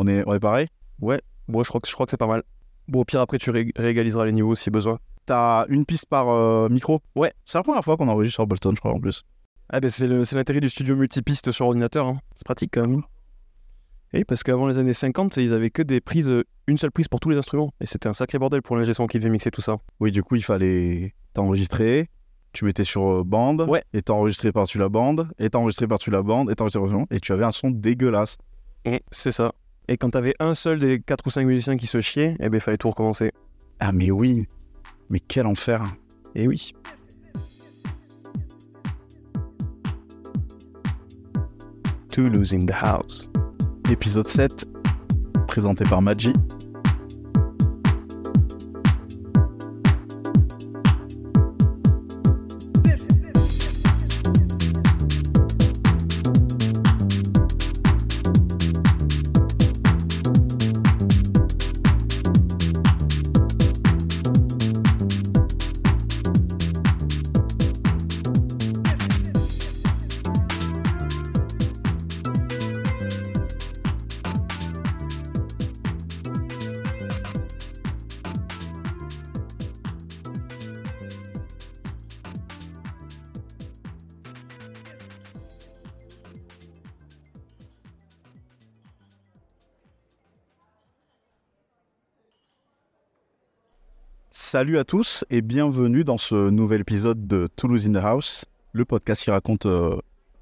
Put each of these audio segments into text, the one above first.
On est, on est pareil? Ouais, bon, je crois que, je crois que c'est pas mal. Bon, au pire, après, tu ré- réégaliseras les niveaux si besoin. T'as une piste par euh, micro? Ouais. C'est la première fois qu'on enregistre sur Ableton, je crois, en plus. Ah, ben c'est l'intérêt du studio multipiste sur ordinateur. hein. C'est pratique quand même. Et parce qu'avant les années 50, ils avaient que des prises, euh, une seule prise pour tous les instruments. Et c'était un sacré bordel pour l'ingé son qui devait mixer tout ça. Oui, du coup, il fallait t'enregistrer. Tu mettais sur euh, bande. Ouais. Et t'enregistrais par-dessus la bande. Et t'enregistrais par-dessus la bande. Et t'enregistrais par-dessus la bande. Et tu avais un son dégueulasse. C'est ça. Et quand t'avais un seul des 4 ou 5 musiciens qui se chiait, eh ben, il fallait tout recommencer. Ah, mais oui. Mais quel enfer. Et oui. Toulouse in the house. Épisode 7, présenté par Maggi. Salut à tous et bienvenue dans ce nouvel épisode de Toulouse in the House, le podcast qui raconte euh,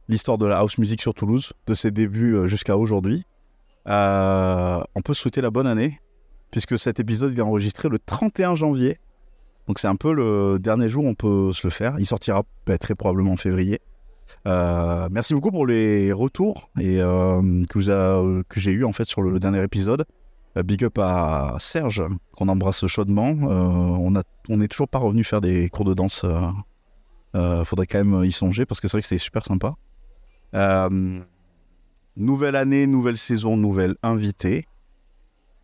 l'histoire de la house music sur Toulouse, de ses débuts euh, jusqu'à aujourd'hui. Euh, on peut souhaiter la bonne année, puisque cet épisode est enregistré le 31 janvier. Donc c'est un peu le dernier jour où on peut se le faire. Il sortira bah, très probablement en février. Merci beaucoup pour les retours et, que, j'ai eu en fait sur le dernier épisode. Euh, Big up à Serge, qu'on embrasse chaudement. Euh, on a, on n'est toujours pas revenu faire des cours de danse. euh, faudrait quand même y songer parce que c'est vrai que c'était super sympa. Nouvelle année, nouvelle saison, nouvelle invitée.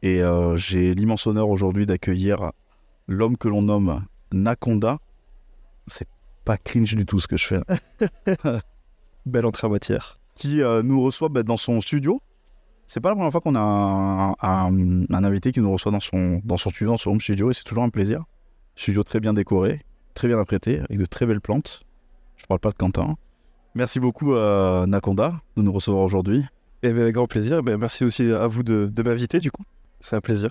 Et j'ai l'immense honneur aujourd'hui d'accueillir l'homme que l'on nomme Nakonda. C'est pas cringe du tout ce que je fais. Belle entrée en matière. Qui euh, nous reçoit bah, dans son studio. C'est pas la première fois qu'on a un, un- un invité qui nous reçoit dans son, dans son studio, dans son home studio, et c'est toujours un plaisir. Studio très bien décoré, très bien apprêté, avec de très belles plantes. Je parle pas de Quentin. Merci beaucoup euh, Nakonda de nous recevoir aujourd'hui. Et ben, avec grand plaisir. Eh ben, merci aussi à vous de, de m'inviter, du coup. C'est un plaisir.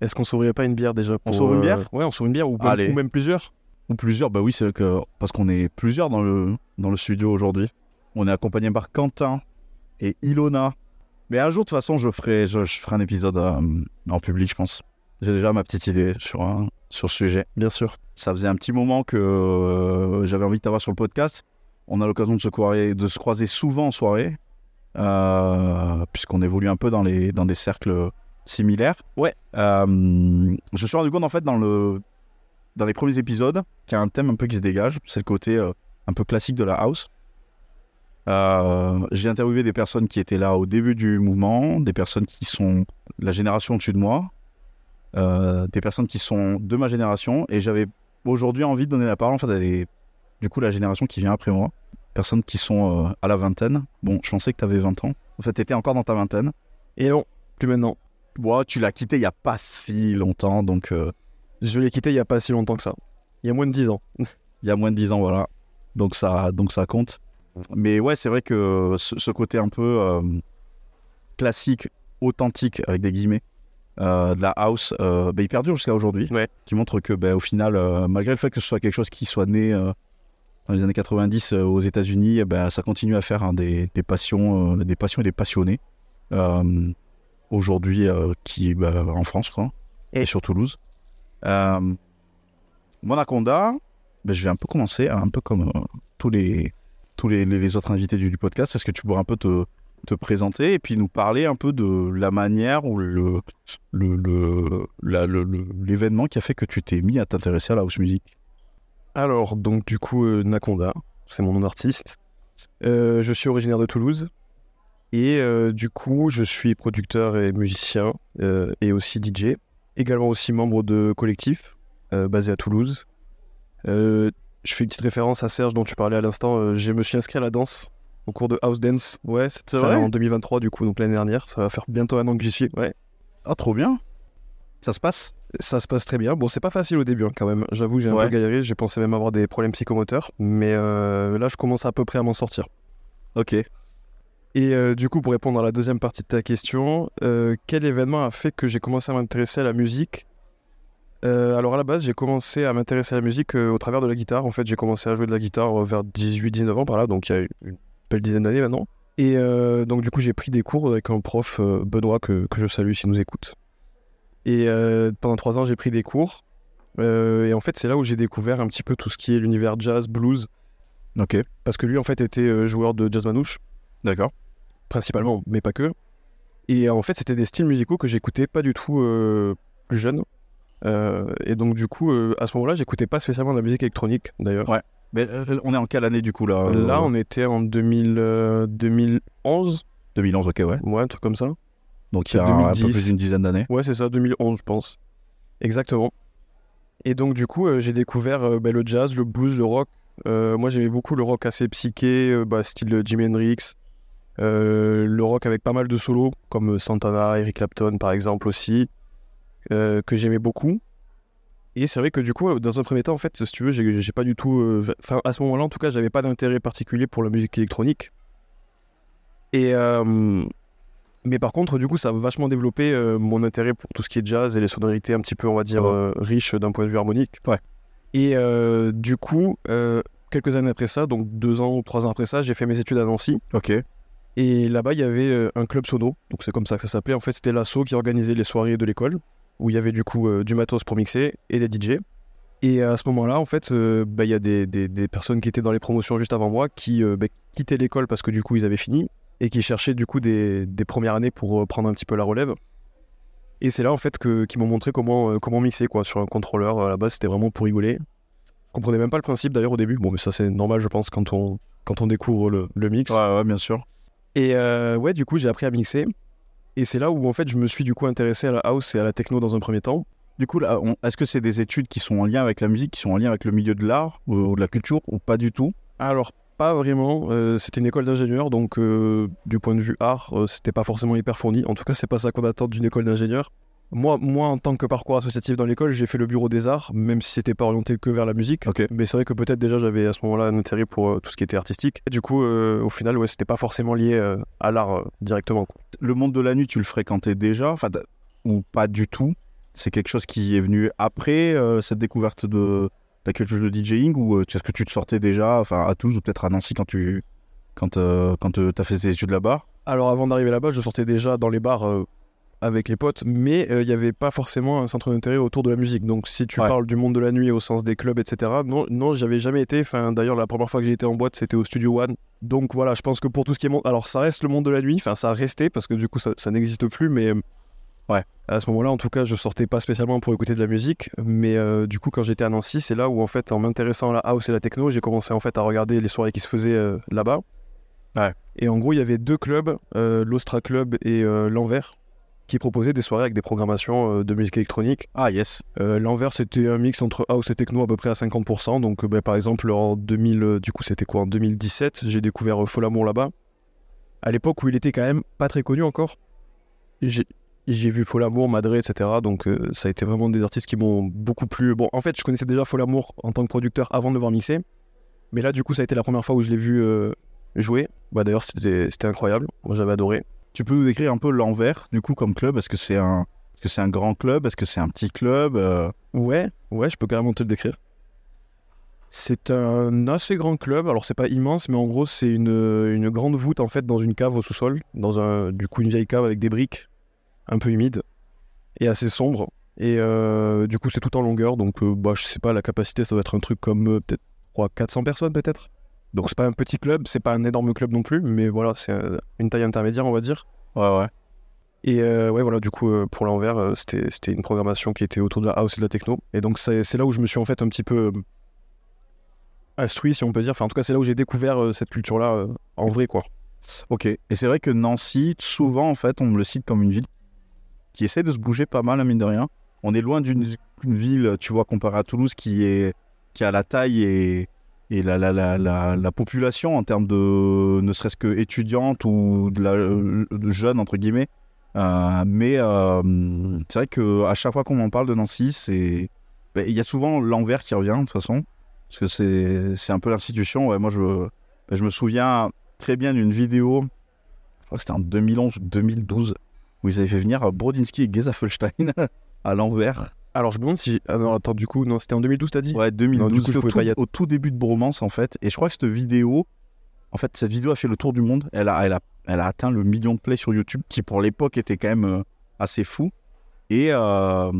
Est-ce qu'on s'ouvrirait pas une bière déjà pour, s'ouvre une euh, bière Ouais, on s'ouvre une bière ou, même- Allez. ou même plusieurs? Ou plusieurs, bah oui, c'est que parce qu'on est plusieurs dans le, dans le studio aujourd'hui. On est accompagné par Quentin et Ilona. Mais un jour, de toute façon, je ferai, je, je ferai un épisode euh, en public, je pense. J'ai déjà ma petite idée sur, un- sur ce sujet. Bien sûr. Ça faisait un petit moment que euh, j'avais envie de t'avoir sur le podcast. On a l'occasion de se, croiser, de se croiser souvent en soirée, euh, puisqu'on évolue un peu dans, les, dans des cercles similaires. Ouais. Euh, je me suis rendu compte, en fait, dans, le, dans les premiers épisodes, qu'il y a un thème un peu qui se dégage. C'est le côté un peu classique de la house. Euh, J'ai interviewé des personnes qui étaient là au début du mouvement, des personnes qui sont la génération au-dessus de moi, euh, des personnes qui sont de ma génération, et j'avais aujourd'hui envie de donner la parole en fait, à des, du coup la génération qui vient après moi, personnes qui sont euh, à la vingtaine. Bon, je pensais que tu avais 20 ans. En fait, tu étais encore dans ta vingtaine. Et non, plus maintenant. Bon, tu l'as quitté il y a pas si longtemps, donc euh, Je l'ai quitté il y a pas si longtemps que ça. Il y a moins de 10 ans. il y a moins de 10 ans, voilà. Donc ça, donc ça compte. Mais ouais, c'est vrai que ce, ce côté un peu euh, classique, authentique, avec des guillemets, euh, de la house, euh, bah, il perdure jusqu'à aujourd'hui. Ouais. Qui montre que, bah, au final, euh, malgré le fait que ce soit quelque chose qui soit né dans les années 90 euh, aux États-Unis, eh ben, ça continue à faire hein, des, des passions, des passions et des passionnés. Aujourd'hui, qui bah, en France, quoi, et sur Toulouse. Monaconda, ben, je vais un peu commencer, un peu comme tous les tous les, autres invités du, podcast. Est-ce que tu pourrais un peu te, te présenter et puis nous parler un peu de la manière ou le l'événement qui a fait que tu t'es mis à t'intéresser à la house music? Alors, donc, du coup, euh, Nakonda, c'est mon nom d'artiste. Euh, je suis originaire de Toulouse. Et euh, du coup, je suis producteur et musicien euh, et aussi DJ. Également aussi membre de collectif basé à Toulouse. Je fais une petite référence à Serge dont tu parlais à l'instant. Euh, je me suis inscrit à la danse au cours de House Dance. Ouais, c'était en 2023 du coup, donc l'année dernière. Ça va faire bientôt un an que j'y suis. Ouais. Ah, trop bien. Ça se passe? Ça se passe très bien. Bon, c'est pas facile au début hein, quand même. J'avoue, j'ai un Ouais. peu galéré. J'ai pensé même avoir des problèmes psychomoteurs. Mais euh, là, je commence à peu près à m'en sortir. Ok. Et euh, du coup, pour répondre à la deuxième partie de ta question, euh, quel événement a fait que j'ai commencé à m'intéresser à la musique Euh, Alors à la base, j'ai commencé à m'intéresser à la musique euh, au travers de la guitare. En fait, j'ai commencé à jouer de la guitare euh, vers 18-19 ans par là, donc il y a une belle dizaine d'années maintenant. Et donc du coup, j'ai pris des cours avec un prof, Benoît, que, que je salue s'il nous écoute. Et pendant trois ans, j'ai pris des cours. Et en fait, c'est là où j'ai découvert un petit peu tout ce qui est l'univers jazz, blues, Ok. parce que lui, en fait, était joueur de jazz manouche D'accord. principalement, mais pas que. Et en fait, c'était des styles musicaux que j'écoutais pas du tout plus jeune. Euh, et donc, du coup, euh, à ce moment-là, j'écoutais pas spécialement de la musique électronique, d'ailleurs. Ouais. Mais euh, on est en quelle année du coup là Là, on était en 2000, euh, 2011, 2011, ok, ouais. ouais, un truc comme ça. Donc il y a un, un peu 2010. plus d'une dizaine d'années. Ouais, c'est ça, 2011, je pense. Exactement. Et donc, du coup, j'ai découvert bah, le jazz, le blues, le rock. Moi, j'aimais beaucoup le rock assez psyché, bah, style Jimi Hendrix. Le rock avec pas mal de solos, comme Santana, Eric Clapton, par exemple, aussi, euh, que j'aimais beaucoup. Et c'est vrai que du coup, dans un premier temps, en fait, si tu veux, j'ai pas du tout. euh, Enfin, à ce moment-là, en tout cas, j'avais pas d'intérêt particulier pour la musique électronique. Et. euh, mais par contre, du coup, ça a vachement développé mon intérêt pour tout ce qui est jazz et les sonorités un petit peu, on va dire, riches d'un point de vue harmonique. Ouais. Et du coup, quelques années après ça, donc deux ans ou trois ans après ça, j'ai fait mes études à Nancy. Ok. Et là-bas, il y avait un club sono. Donc c'est comme ça que ça s'appelait. En fait, c'était l'asso qui organisait les soirées de l'école, où il y avait du coup euh, du matos pour mixer et des DJ. Et à ce moment-là, en fait, euh, bah, il y a des, des- des personnes qui étaient dans les promotions juste avant moi qui euh, bah, quittaient l'école parce que du coup, ils avaient fini et qui cherchaient du coup des, des premières années pour prendre un petit peu la relève. Et c'est là en fait que, qu'ils m'ont montré comment, comment mixer quoi, sur un contrôleur. À la base, c'était vraiment pour rigoler. Je comprenais même pas le principe d'ailleurs au début. Bon, mais ça, c'est normal, je pense, quand on, quand on découvre le, le mix. Ouais, ouais, bien sûr. Et ouais, du coup, j'ai appris à mixer. Et c'est là où en fait, je me suis du coup intéressé à la house et à la techno dans un premier temps. Du coup, est-ce que c'est des études qui sont en lien avec la musique, qui sont en lien avec le milieu de l'art ou, ou de la culture, ou pas du tout? Alors, pas vraiment. euh, c'était une école d'ingénieur, donc euh, du point de vue art, euh, c'était pas forcément hyper fourni. En tout cas, c'est pas ça qu'on attend d'une école d'ingénieur. Moi, moi, en tant que parcours associatif dans l'école, j'ai fait le bureau des arts, même si c'était pas orienté que vers la musique. Mais c'est vrai que peut-être déjà j'avais à ce moment-là un intérêt pour euh, tout ce qui était artistique. Et du coup, euh, au final, ouais, c'était pas forcément lié euh, à l'art directement. quoi. Le monde de la nuit, tu le fréquentais déjà, enfin, ou pas du tout? C'est quelque chose qui est venu après cette découverte de la culture de DJing, ou est-ce que tu te sortais déjà, enfin, à Toulouse ou peut-être à Nancy quand tu quand, quand as fait tes études là-bas? Alors avant d'arriver là-bas, je sortais déjà dans les bars avec les potes, mais euh, il n'y avait pas forcément un centre d'intérêt autour de la musique. Donc si tu Ouais. parles du monde de la nuit au sens des clubs, etc., non, non j'avais jamais été. Enfin, D'ailleurs, la première fois que j'ai été en boîte, c'était au Studio One. Donc voilà, je pense que pour tout ce qui est monde... Alors ça reste le monde de la nuit, enfin ça a resté, parce que du coup ça, ça n'existe plus, mais... euh, Ouais. À ce moment-là, en tout cas, je sortais pas spécialement pour écouter de la musique, mais euh, du coup, quand j'étais à Nancy, c'est là où, en fait, en m'intéressant à la house et la techno, j'ai commencé en fait à regarder les soirées qui se faisaient euh, là-bas. Ouais. Et en gros, il y avait deux clubs, euh, l'Ostra Club et l'Envers, qui proposaient des soirées avec des programmations euh, de musique électronique. Ah, yes. Euh, L'Envers, c'était un mix entre house et techno à peu près à 50%. Donc, euh, bah, par exemple, en 2000, euh, du coup, c'était quoi En 2017, j'ai découvert euh, Fol Amour là-bas. À l'époque où il était quand même pas très connu encore. J'ai vu Fol Amour, Madré, etc. Donc, euh, ça a été vraiment des artistes qui m'ont beaucoup plu. Bon, en fait, je connaissais déjà Fol Amour en tant que producteur avant de le voir mixer. Mais là, du coup, ça a été la première fois où je l'ai vu euh, jouer. Bah, D'ailleurs, c'était incroyable. Moi, j'avais adoré. Tu peux nous décrire un peu l'envers, du coup, comme club? Est-ce que c'est un, que c'est un grand club? Est-ce que c'est un petit club Euh, Ouais, ouais, je peux carrément te le décrire. C'est un assez grand club. Alors c'est pas immense, mais en gros c'est une, une grande voûte en fait dans une cave au sous-sol, dans un du coup une vieille cave avec des briques, un peu humide et assez sombre. Et euh, du coup c'est tout en longueur, donc euh, bah je sais pas la capacité, ça doit être un truc comme euh, peut-être 3 400 personnes peut-être. Donc c'est pas un petit club, c'est pas un énorme club non plus, mais voilà c'est euh, une taille intermédiaire on va dire. Ouais, ouais. Et euh, ouais, voilà, du coup, euh, pour l'envers, euh, c'était c'était une programmation qui était autour de la house et de la techno. Et donc, c'est c'est là où je me suis en fait un petit peu instruit, si on peut dire. Enfin, en tout cas, c'est là où j'ai découvert cette culture-là en vrai, quoi. Ok. Et c'est vrai que Nancy, souvent, en fait, on me le cite comme une ville qui essaie de se bouger pas mal, hein, mine de rien. On est loin d'une une ville, tu vois, comparée à Toulouse, qui est qui a la taille et et la, la, la, la, la population en termes de ne serait-ce que étudiante ou de, la, jeunes entre guillemets. Euh, mais euh, c'est vrai que à chaque fois qu'on m'en parle de Nancy, c'est ben, il y a souvent l'envers qui revient de toute façon parce que c'est c'est un peu l'institution. Moi je ben, je me souviens très bien d'une vidéo, je crois que c'était en 2011 ou 2012 où ils avaient fait venir Brodinski et Gezafelstein à l'envers. Alors je me demande si. Ah non, attends, du coup, non, c'était en 2012, t'as dit Ouais, 2012. Non, du coup, je au, tout, pas y être. au tout début de Bromance, en fait. Et je crois que cette vidéo, en fait, cette vidéo a fait le tour du monde. Elle a, elle a, elle a atteint le million de plays sur YouTube, qui pour l'époque était quand même euh, assez fou. Et, euh,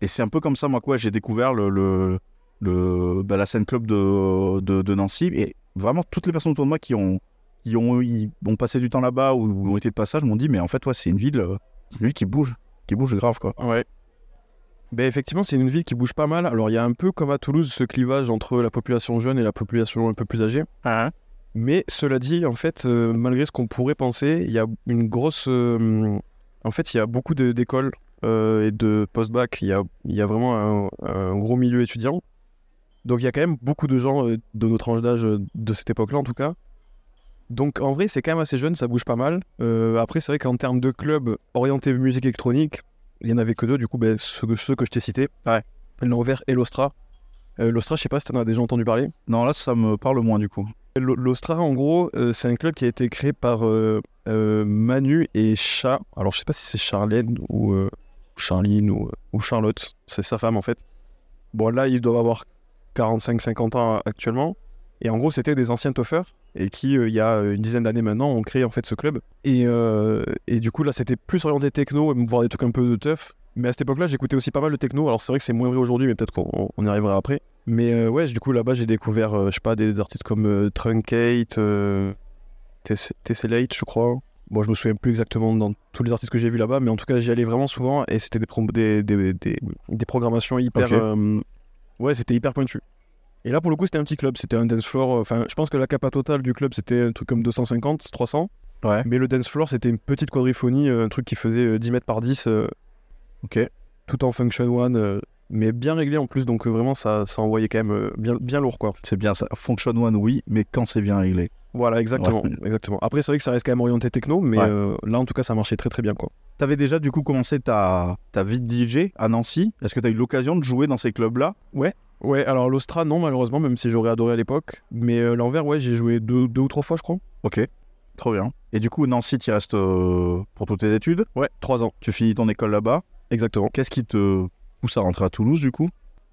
et c'est un peu comme ça, moi, quoi, j'ai découvert le, le, le- bah, la scène club de, de, de Nancy. Et vraiment, toutes les personnes autour de moi qui ont, qui ont, ont passé du temps là-bas ou, ou ont été de passage m'ont dit, mais en fait, ouais, c'est une ville, euh, c'est une ville qui bouge, qui bouge grave, quoi. Ouais. Ben effectivement, c'est une ville qui bouge pas mal. Alors il y a un peu comme à Toulouse ce clivage entre la population jeune et la population un peu plus âgée. Mais cela dit, en fait, euh, malgré ce qu'on pourrait penser, il y a une grosse. euh, en fait, il y a beaucoup de- d'écoles euh, et de post-bac. Il y a, y a vraiment un, un gros milieu étudiant. Donc il y a quand même beaucoup de gens euh, de notre tranche d'âge de cette époque-là, en tout cas. Donc en vrai, c'est quand même assez jeune, ça bouge pas mal. Après, c'est vrai qu'en termes de clubs orientés musique électronique, il y en avait que deux, du coup, ben, ceux, que- ceux que je t'ai cités. Ouais. L'Envers et l'Ostra. Euh, L'Ostra, je sais pas si t'en as déjà entendu parler. Non, là, ça me parle moins, du coup. L'Ostra, en gros, euh, c'est un club qui a été créé par euh, euh, Manu et Chat. Alors, je sais pas si c'est Charlène ou Charline ou, ou Charlotte. C'est sa femme, en fait. Bon, là, ils doivent avoir 45-50 ans actuellement. Et en gros, c'était des anciens toffeurs et qui, euh, il y a une dizaine d'années maintenant, ont créé en fait ce club. Et, euh, et du coup, là, c'était plus orienté techno, voire des trucs un peu de teuf. Mais à cette époque-là, j'écoutais aussi pas mal de techno. Alors, c'est vrai que c'est moins vrai aujourd'hui, mais peut-être qu'on on y arrivera après. Mais euh, ouais, du coup, là-bas, j'ai découvert, euh, je sais pas, des artistes comme euh, Truncate, euh, Tessellate, je crois. Bon, je me souviens plus exactement dans tous les artistes que j'ai vus là-bas, mais en tout cas, j'y allais vraiment souvent et c'était des, des, des, des, programmations hyper. Euh, ouais, c'était hyper pointu. Et là, pour le coup, c'était un petit club, c'était un dance floor. euh, Enfin, je pense que la capa totale du club, c'était un truc comme 250, 300. Ouais. Mais le dance floor, c'était une petite quadriphonie, euh, un truc qui faisait euh, 10 mètres par 10. euh, Ok. Tout en function one, euh, mais bien réglé en plus, donc euh, vraiment, ça, ça envoyait quand même euh, bien, bien lourd, quoi. C'est bien ça. Function One, oui, mais quand c'est bien réglé. Voilà, exactement. Ouais. exactement. Après, c'est vrai que ça reste quand même orienté techno, mais Ouais. euh, là, en tout cas, ça marchait très très bien, quoi. T'avais déjà du coup commencé ta, ta vie de DJ à Nancy? Est-ce que t'as eu l'occasion de jouer dans ces clubs-là? Ouais, alors l'Ostra, non, malheureusement, même si j'aurais adoré à l'époque. Mais euh, l'envers, ouais, j'ai joué deux, deux ou trois fois, je crois. Ok, trop bien. Et du coup, Nancy, tu restes euh, pour toutes tes études? Ouais, trois ans, Tu finis ton école là-bas? exactement. Qu'est-ce qui te pousse à rentrer à Toulouse du coup?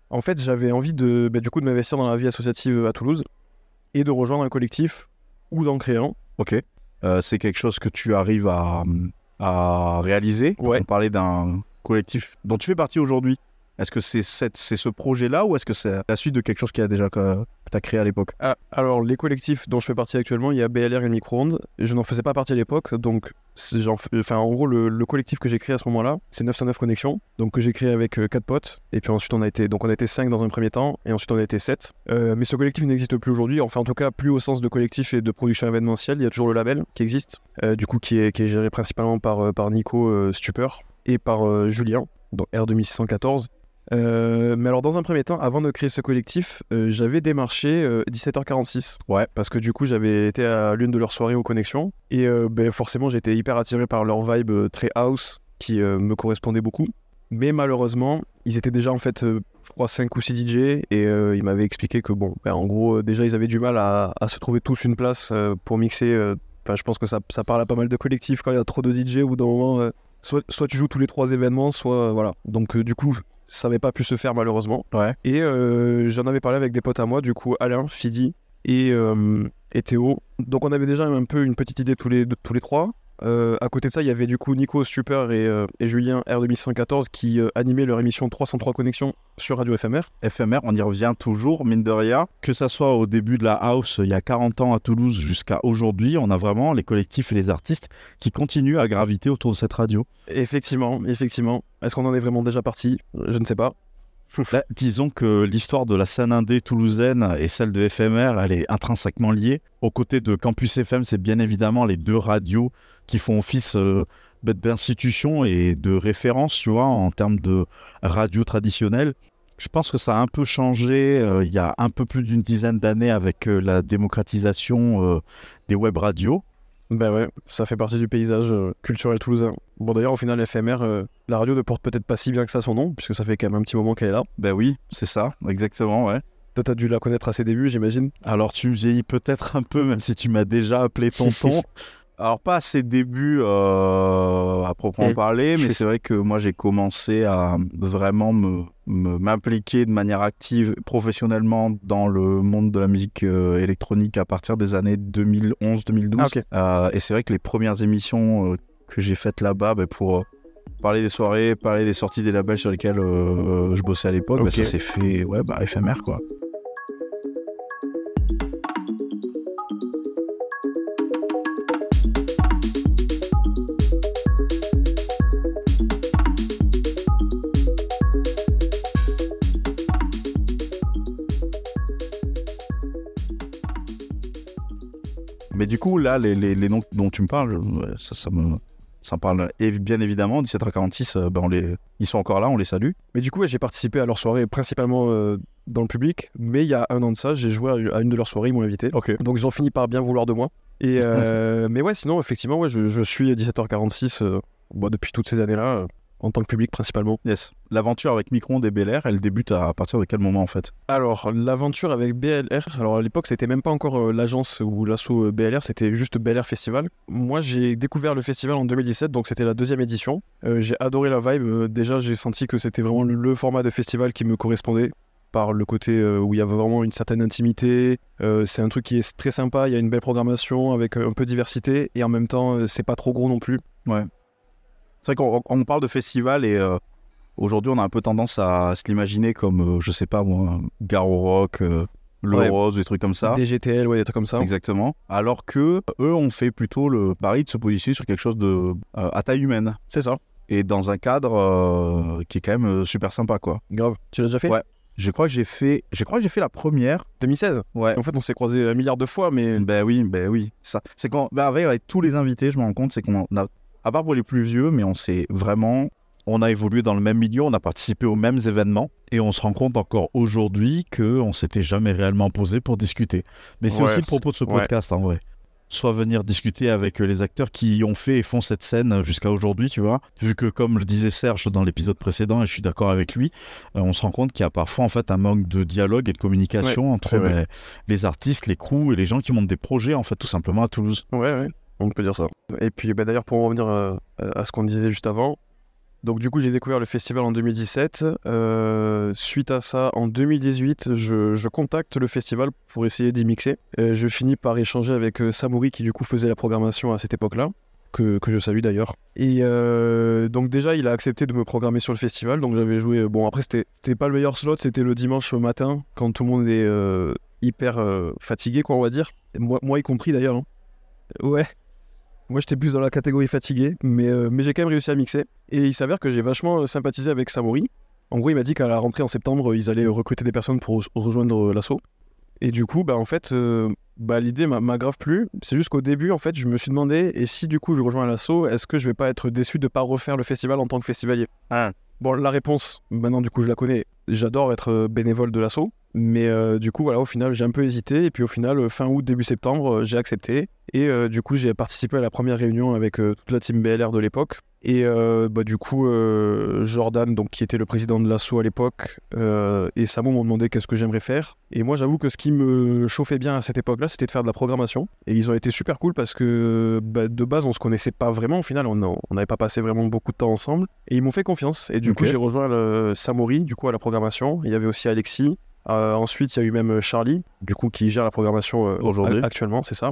En fait, j'avais envie de, bah, du coup, de m'investir dans la vie associative à Toulouse et de rejoindre un collectif ou d'en créer un. Ok. Euh, c'est quelque chose que tu arrives à, à réaliser? Ouais. On parlait d'un collectif dont tu fais partie aujourd'hui. Est-ce que c'est ce projet-là ou est-ce que c'est la suite de quelque chose qui a déjà que tu as créé à l'époque? Ah, alors, les collectifs dont je fais partie actuellement, il y a BLR et Micro-ondes. Je n'en faisais pas partie à l'époque, donc, enfin, en gros, le, le collectif que j'ai créé à ce moment-là, c'est 909 Connexions, donc que j'ai créé avec euh, quatre potes. Et puis ensuite, on a été, donc on a été 5 dans un premier temps, et ensuite on a été 7. mais ce collectif n'existe plus aujourd'hui, enfin, en tout cas, plus au sens de collectif et de production événementielle. Il y a toujours le label qui existe, euh, du coup, qui est, géré principalement par, euh, par Nico euh, Stupeur et par euh, Julien, donc R2614. Euh, mais alors dans un premier temps, avant de créer ce collectif, euh, j'avais démarché euh, 17h46. Ouais. Parce que du coup, j'avais été à l'une de leurs soirées aux connexions. Et euh, ben, forcément, j'étais hyper attiré par leur vibe euh, très house qui euh, me correspondait beaucoup. Mais malheureusement, ils étaient déjà en fait, euh, je crois, 5 ou 6 DJ. Et euh, ils m'avaient expliqué que, bon, ben, en gros, euh, déjà, ils avaient du mal à, à se trouver tous une place euh, pour mixer. euh, Enfin, je pense que ça, ça parle à pas mal de collectifs quand il y a trop de DJ ou d'un moment. euh, soit, soit tu joues tous les trois événements, soit. voilà. Donc, euh, du coup, ça n'avait pas pu se faire malheureusement. Ouais. Et euh, j'en avais parlé avec des potes à moi, du coup Alain, Fidi et, euh, et Théo. Donc on avait déjà un peu une petite idée tous les, de- tous les trois. Euh, à côté de ça, il y avait du coup Nico Super et, euh, et Julien R2614 qui euh, animaient leur émission 303 Connexions sur Radio FMR. FMR, on y revient toujours, mine de rien. Que ça soit au début de la house, il y a 40 ans à Toulouse, jusqu'à aujourd'hui, on a vraiment les collectifs et les artistes qui continuent à graviter autour de cette radio. Effectivement, effectivement. Est-ce qu'on en est vraiment déjà parti? Je ne sais pas. Disons que l'histoire de la scène indé toulousaine et celle de FMR, elle est intrinsèquement liée. Aux côtés de Campus FM, c'est bien évidemment les deux radios qui font office euh, bah, d'institution et de référence, tu vois, en termes de radio traditionnelle. Je pense que ça a un peu changé euh, il y a un peu plus d'une dizaine d'années avec euh, la démocratisation euh, des web radios. Ben ouais, ça fait partie du paysage euh, culturel toulousain. Bon d'ailleurs au final FMR, euh, la radio ne porte peut-être pas si bien que ça son nom, puisque ça fait quand même un petit moment qu'elle est là. Ben oui, c'est ça, exactement, ouais. Toi t'as dû la connaître à ses débuts j'imagine Alors tu me vieillis peut-être un peu, même si tu m'as déjà appelé tonton. Alors pas à ses débuts euh, à proprement Mm. parler, mais c'est vrai que moi j'ai commencé à vraiment me me- m'impliquer de manière active professionnellement dans le monde de la musique euh, électronique à partir des années 2011-2012. Ah. Euh, et c'est vrai que les premières émissions que j'ai faites là-bas bah, pour parler des soirées, parler des sorties des labels sur lesquels je bossais à l'époque, bah, Ok. ça s'est fait ouais, bah, éphémère quoi. Mais du coup, là, les, les- les noms dont tu me parles, ça, ça me, ça me parle et bien évidemment. 17h46, euh, ben, on les, ils sont encore là, on les salue. Mais du coup j'ai participé à leur soirée principalement euh, dans le public, mais il y a un an de ça j'ai joué à- une de leurs soirées, ils m'ont invité. Donc ils ont fini par bien vouloir de moi. Et euh, mais ouais, sinon effectivement, ouais, je, je suis 17h46 euh, bon, depuis toutes ces années-là, euh, en tant que public principalement. Yes. L'aventure avec Micron et Bel Air, elle débute à partir de quel moment en fait? Alors l'aventure avec BLR, alors à l'époque c'était même pas encore euh, l'agence ou l'assaut euh, BLR, c'était juste BLR Festival. Moi j'ai découvert le festival en 2017, donc c'était la deuxième édition. Euh, j'ai adoré la vibe. Euh, déjà j'ai senti que c'était vraiment le, format de festival qui me correspondait par le côté où il y avait vraiment une certaine intimité. Euh, c'est un truc qui est très sympa, il y a une belle programmation avec un peu de diversité et en même temps c'est pas trop gros non plus. C'est vrai qu'on on parle de festival et euh, aujourd'hui on a un peu tendance à se l'imaginer comme, euh, je sais pas moi, Garo Rock, euh, Le Ouais. Rose, des trucs comme ça. DGTL, ouais, des trucs comme ça. Exactement. Alors que eux ont fait plutôt le pari de se positionner sur quelque chose de euh, à taille humaine C'est ça, et dans un cadre qui est quand même super sympa quoi. grave. Tu l'as déjà fait? Ouais. Je crois que j'ai fait, je crois que j'ai fait la première. 2016 Ouais. En fait on s'est croisés un milliard de fois, mais Ben oui, ben oui. Ça, c'est quand, ben avec, avec tous les invités, je me rends compte, c'est qu'on a, à part pour les plus vieux, mais on s'est vraiment, on a évolué dans le même milieu, on a participé aux mêmes événements, et on se rend compte encore aujourd'hui que on s'était jamais réellement posé pour discuter. Mais c'est Ouais, aussi le propos de ce ouais. podcast en vrai. Soit venir discuter avec euh, les acteurs qui ont fait et font cette scène jusqu'à aujourd'hui, tu vois. Vu que, comme le disait Serge dans l'épisode précédent, et je suis d'accord avec lui, euh, on se rend compte qu'il y a parfois en fait un manque de dialogue et de communication entre vrai. ben, les artistes, les crews et les gens qui montent des projets, en fait, tout simplement à Toulouse. Ouais, ouais, on peut dire ça. Et puis bah, d'ailleurs, pour en revenir euh, à ce qu'on disait juste avant, donc du coup, j'ai découvert le festival en 2017. Euh, suite à ça, en 2018, je, contacte le festival pour essayer d'y mixer. Je finis par échanger avec euh, Samori qui du coup faisait la programmation à cette époque-là. Que, que je salue d'ailleurs. Et donc déjà, il a accepté de me programmer sur le festival. Donc j'avais joué. Bon, après, c'était pas le meilleur slot. C'était le dimanche matin, quand tout le monde est hyper fatigué, quoi, on va dire. Moi, moi y compris d'ailleurs. hein. Ouais. Moi, j'étais plus dans la catégorie fatigué, mais, euh, mais j'ai quand même réussi à mixer. Et il s'avère que j'ai vachement euh, sympathisé avec Samori. En gros, il m'a dit qu'à la rentrée en septembre, ils allaient recruter des personnes pour re- rejoindre euh, l'assaut. Et du coup, bah, en fait, euh, bah, l'idée m'a grave plu. C'est juste qu'au début, en fait, je me suis demandé, et si du coup je rejoins l'assaut, est-ce que je vais pas être déçu de pas refaire le festival en tant que festivalier? Ah. Bon, la réponse, maintenant du coup je la connais. J'adore être euh, bénévole de l'assaut. Mais euh, du coup, voilà, au final, j'ai un peu hésité. Et puis au final, euh, fin août, début septembre, euh, j'ai accepté. Et euh, du coup, j'ai participé à la première réunion avec toute la team BLR de l'époque. Et bah, du coup, Jordan, donc, qui était le président de l'assaut à l'époque, et Samo m'ont demandé qu'est-ce que j'aimerais faire. Et moi, j'avoue que ce qui me chauffait bien à cette époque-là, c'était de faire de la programmation. Et ils ont été super cool parce que bah, de base, on se connaissait pas vraiment. Au final, on n'avait pas passé vraiment beaucoup de temps ensemble. Et ils m'ont fait confiance. Et du coup, j'ai rejoint le Samori, du coup, à la programmation. Il y avait aussi Alexis. Euh, ensuite, il y a eu même Charlie, du coup, qui gère la programmation euh, Aujourd'hui. actuellement, c'est ça.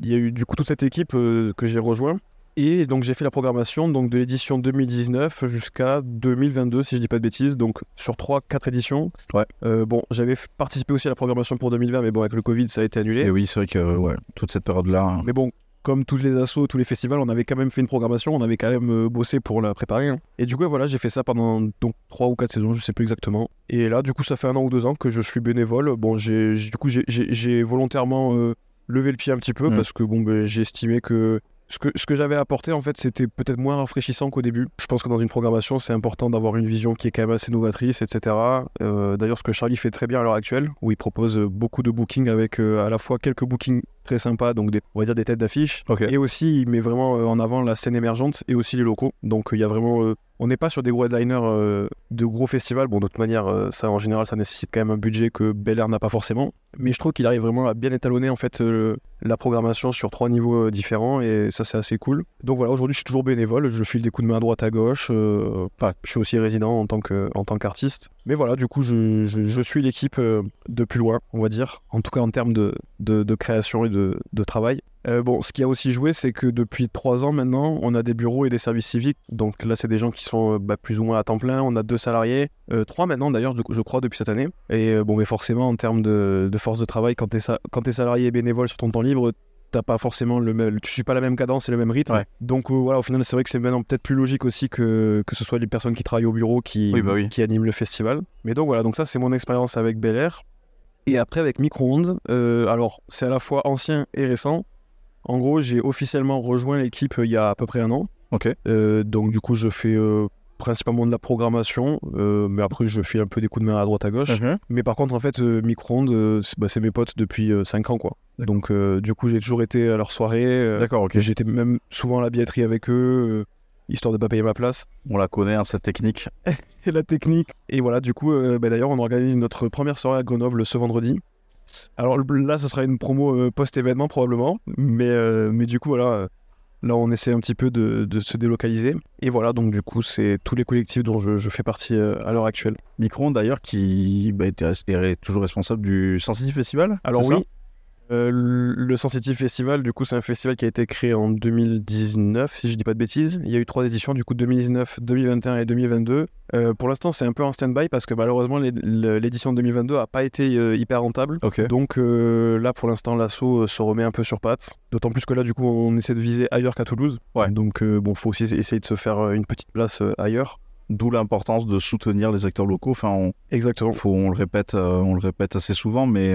Il y a eu du coup toute cette équipe euh, que j'ai rejoint. Et donc j'ai fait la programmation donc de l'édition 2019 jusqu'à 2022 si je dis pas de bêtises, donc sur 3-4 éditions. Ouais. Euh, bon, j'avais participé aussi à la programmation pour 2020, mais bon avec le Covid ça a été annulé. Et oui, c'est vrai que euh, ouais, toute cette période-là. hein. Mais bon, comme tous les assos, tous les festivals, on avait quand même fait une programmation, on avait quand même euh, bossé pour la préparer. hein. Et du coup, voilà, j'ai fait ça pendant donc trois ou quatre saisons, je sais plus exactement. Et là, du coup, ça fait un an ou deux ans que je suis bénévole. Bon, j'ai, du coup, j'ai, volontairement euh, levé le pied un petit peu Mm. parce que bon, ben, j'ai estimé que Ce que, ce que j'avais apporté, en fait, c'était peut-être moins rafraîchissant qu'au début. Je pense que dans une programmation, c'est important d'avoir une vision qui est quand même assez novatrice, etc. Euh, D'ailleurs, ce que Charlie fait très bien à l'heure actuelle, où il propose beaucoup de bookings avec euh, à la fois quelques bookings très sympas, donc des, on va dire des têtes d'affiche, et aussi il met vraiment euh, en avant la scène émergente et aussi les locaux. Donc il y a vraiment, on n'est pas sur des gros headliners euh, de gros festivals. Bon, toute manière, euh, ça en général, ça nécessite quand même un budget que Bel Air n'a pas forcément. Mais je trouve qu'il arrive vraiment à bien étalonner en fait euh, la programmation sur trois niveaux différents et ça c'est assez cool. Donc voilà, aujourd'hui je suis toujours bénévole, je file des coups de main à droite à gauche. je suis aussi résident en tant qu'artiste. Mais voilà, du coup je, suis l'équipe de plus loin, on va dire, en tout cas en termes de, création et de travail. Euh, bon, ce qui a aussi joué, c'est que depuis trois ans maintenant, on a des bureaux et des services civiques. Donc là, c'est des gens qui sont euh, bah, plus ou moins à temps plein. On a deux salariés, Euh, trois maintenant d'ailleurs, je, crois, depuis cette année. Et euh, bon, mais forcément, en termes de, de force de travail, quand t'es t'es salarié et bénévole sur ton temps libre, t'as pas forcément le même, tu suis pas la même cadence et le même rythme. Ouais. Donc euh, voilà, au final, c'est vrai que c'est maintenant peut-être plus logique aussi que, que ce soit les personnes qui travaillent au bureau qui, Oui, bah oui. qui animent le festival. Mais donc voilà, donc ça, c'est mon expérience avec Bel Air. Et après, avec Micro-ondes, euh, alors c'est à la fois ancien et récent. En gros, j'ai officiellement rejoint l'équipe euh, il y a à peu près un an. Ok. Euh, donc du coup, je fais euh, principalement de la programmation, euh, mais après, je file un peu des coups de main à droite à gauche. Mhm. Mais par contre, en fait, euh, Micro-ondes, euh, c'est bah, c'est mes potes depuis 5 ans, quoi. Donc du coup, j'ai toujours été à leur soirée. euh, D'accord, ok. J'étais même souvent à la billetterie avec eux, histoire de pas payer ma place. On la connaît, hein, cette technique. Et la technique. Et voilà, du coup, bah, d'ailleurs, on organise notre première soirée à Grenoble ce vendredi. Alors là, ce sera une promo euh, post-événement probablement, mais, euh, mais du coup, voilà, euh, là, on essaie un petit peu de, de se délocaliser. Et voilà, donc du coup, c'est tous les collectifs dont je, je fais partie euh, à l'heure actuelle. Micron d'ailleurs qui bah, était toujours responsable du Sensitive Festival. Alors oui, euh, le Sensitive Festival, du coup, c'est un festival qui a été créé en 2019, si je dis pas de bêtises. Il y a eu trois éditions, du coup 2019, 2021 et 2022. Euh, pour l'instant, c'est un peu en stand-by parce que malheureusement, l'é- l'édition de 2022 a pas été euh, hyper rentable. Donc euh, là, pour l'instant, l'assaut se remet un peu sur pattes. D'autant plus que là, du coup, on essaie de viser ailleurs qu'à Toulouse. Ouais. Donc bon, faut aussi essayer de se faire une petite place ailleurs. D'où l'importance de soutenir les acteurs locaux. Enfin, on, Exactement. faut, on le répète, on le répète assez souvent, mais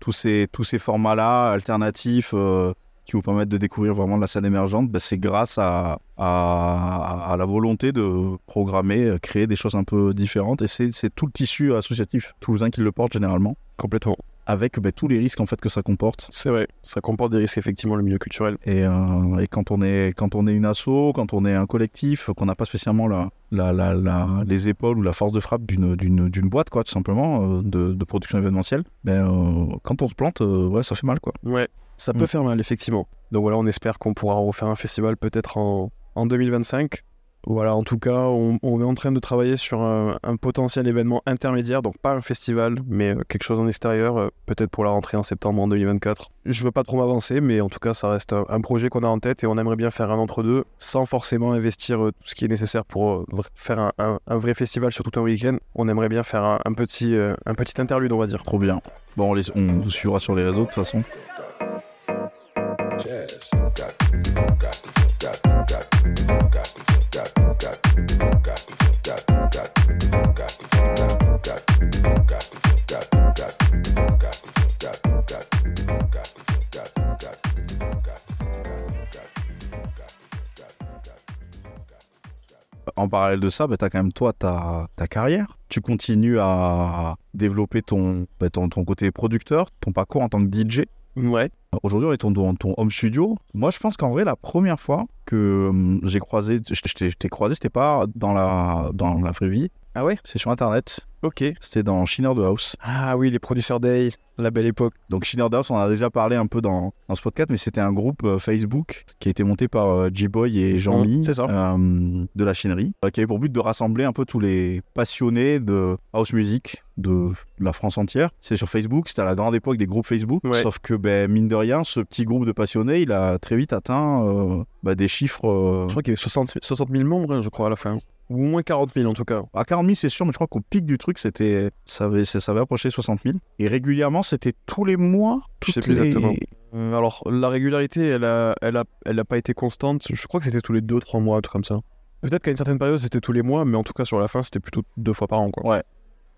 tous ces tous ces formats-là alternatifs euh, qui vous permettent de découvrir vraiment de la scène émergente, bah, c'est grâce à, à, à la volonté de programmer, euh, créer des choses un peu différentes. Et c'est c'est tout le tissu associatif toulousain qui le porte généralement, Complètement. avec bah, tous les risques en fait que ça comporte. C'est vrai. Ça comporte des risques, effectivement, le milieu culturel. Et, euh, et quand on est quand on est une asso, quand on est un collectif, qu'on n'a pas spécialement la, la, la, la- les épaules ou la force de frappe d'une boîte quoi, tout simplement euh, de, de production événementielle, ben euh, quand on se plante, euh, ouais, ça fait mal quoi. Ouais, ça peut Mm. faire mal, effectivement. Donc voilà, on espère qu'on pourra refaire un festival peut-être en, en 2025. Voilà, en tout cas, on, on est en train de travailler sur un, un potentiel événement intermédiaire, donc pas un festival, mais euh, quelque chose en extérieur, euh, peut-être pour la rentrée en septembre en 2024. Je veux pas trop m'avancer, mais en tout cas, ça reste un, un projet qu'on a en tête et on aimerait bien faire un entre-deux sans forcément investir euh, tout ce qui est nécessaire pour euh, faire un, un- un vrai festival sur tout un week-end. On aimerait bien faire un, un petit, euh, un petit interlude, on va dire. Trop bien. Bon, on, les- on vous suivra sur les réseaux de toute façon. En parallèle de ça, bah, tu as quand même toi ta, ta carrière. Tu continues à développer ton, bah, ton, ton côté producteur, ton parcours en tant que DJ. Ouais. Aujourd'hui, on est dans ton home studio. Moi, je pense qu'en vrai, la première fois que hum, j'ai croisé, je je t'ai je t'ai croisé, c'était pas dans la, dans la vraie vie, Ah ouais? C'est sur Internet. Ok. C'était dans Shiner de House. Ah oui, les producteurs Day, la belle époque. Donc Shiner de House, on en a déjà parlé un peu dans, dans ce podcast, mais c'était un groupe euh, Facebook qui a été monté par euh, J-Boy et Jean-Mi Mmh, c'est ça. euh, de la chinerie, qui avait pour but de rassembler un peu tous les passionnés de house music de la France entière. C'est sur Facebook, c'était à la grande époque des groupes Facebook, Ouais. sauf que ben, mine de rien, ce petit groupe de passionnés, il a très vite atteint euh, bah, des chiffres... euh, Je crois qu'il y avait 60, 60 000 membres, hein, je crois, à la fin. Ou au moins 40 000 en tout cas. À 40 000, c'est sûr, mais je crois qu'au pic du truc, c'était, ça avait, ça, avait approché 60 000. Et régulièrement, c'était tous les mois. Je sais plus les- exactement. Euh, alors, la régularité, elle a, elle, a, elle a pas été constante. Je crois que c'était tous les 2-3 mois, un truc comme ça. Peut-être qu'à une certaine période, c'était tous les mois, mais en tout cas, sur la fin, c'était plutôt deux fois par an. Quoi.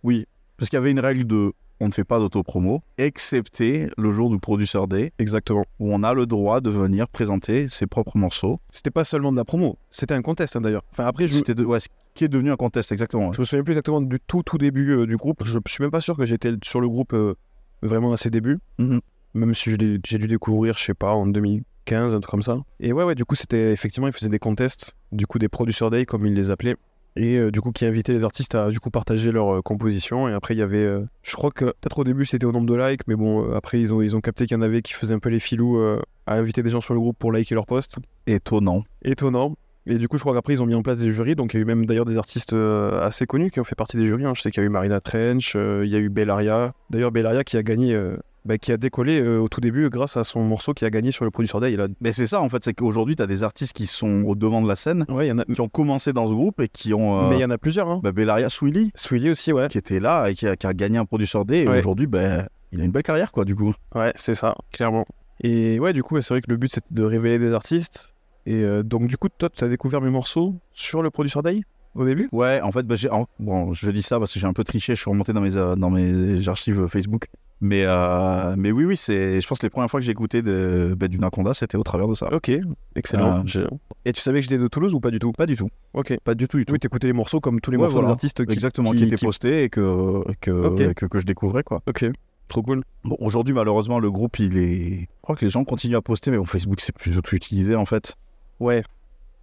Oui, parce qu'il y avait une règle de on ne fait pas d'auto-promo, excepté le jour du Producer Day, Exactement. où on a le droit de venir présenter ses propres morceaux. C'était pas seulement de la promo, c'était un contest hein, d'ailleurs. Enfin après, je, C'était de- ouais, ce qui est devenu un contest, exactement. ouais. je me souviens plus exactement du tout tout début euh, du groupe. Je suis même pas sûr que j'étais sur le groupe euh, vraiment à ses débuts. Mhm. Même si j'ai dû découvrir, je sais pas, en 2015, un truc comme ça. Et ouais, ouais, du coup, c'était effectivement, ils faisaient des contests, du coup, des Producer Day, comme ils les appelaient. Et euh, du coup, qui invitaient les artistes à du coup partager leur euh, composition. Et après, il y avait, euh, je crois que peut-être au début, c'était au nombre de likes, mais bon, euh, après, ils ont, ils ont capté qu'il y en avait qui faisaient un peu les filous à inviter des gens sur le groupe pour liker leur post. Étonnant. Étonnant. Et du coup, je crois qu'après, ils ont mis en place des jurys. Donc, il y a eu même d'ailleurs des artistes assez connus qui ont fait partie des jurys. hein. Je sais qu'il y a eu Marina Trench, il y a eu Bellaria. D'ailleurs, Bellaria qui a gagné, bah, qui a décollé euh, au tout début grâce à son morceau qui a gagné sur le Producer Day. Il a... Mais c'est ça, en fait, c'est qu'aujourd'hui, tu as des artistes qui sont au devant de la scène, Ouais, il y en a. qui ont commencé dans ce groupe et qui ont. euh, Mais il y en a plusieurs. Hein. bah, Bellaria Swilly, Swilly aussi, ouais. qui était là et qui a, qui a gagné un Producer Day. Et aujourd'hui, ben, il a une belle carrière, quoi, du coup. Ouais, c'est ça, clairement. Et ouais, du coup, c'est vrai que le but, c'était de révéler des artistes. Et euh, donc, du coup, toi, tu as découvert mes morceaux sur le Producer Day au début? Ouais, en fait, bah, j'ai, bon, je dis ça parce que j'ai un peu triché, je suis remonté dans mes, dans mes archives Facebook. Mais, euh, mais oui, oui, c'est, je pense que les premières fois que j'ai écouté de, bah, du Naconda, c'était au travers de ça. Ok, excellent. J'ai- Et tu savais que j'étais de Toulouse ou pas du tout? Pas du tout. Ok. Pas du tout, du tout. Oui, t'écoutais les morceaux comme tous les Ouais, morceaux voilà. des artistes qui, Exactement, qui, qui- étaient qui- postés et que, que, que je découvrais, quoi. Ok, trop cool. Bon, aujourd'hui, malheureusement, le groupe, il est. Je crois que les gens continuent à poster, mais bon, Facebook, c'est plus du tout utilisé, en fait. Ouais.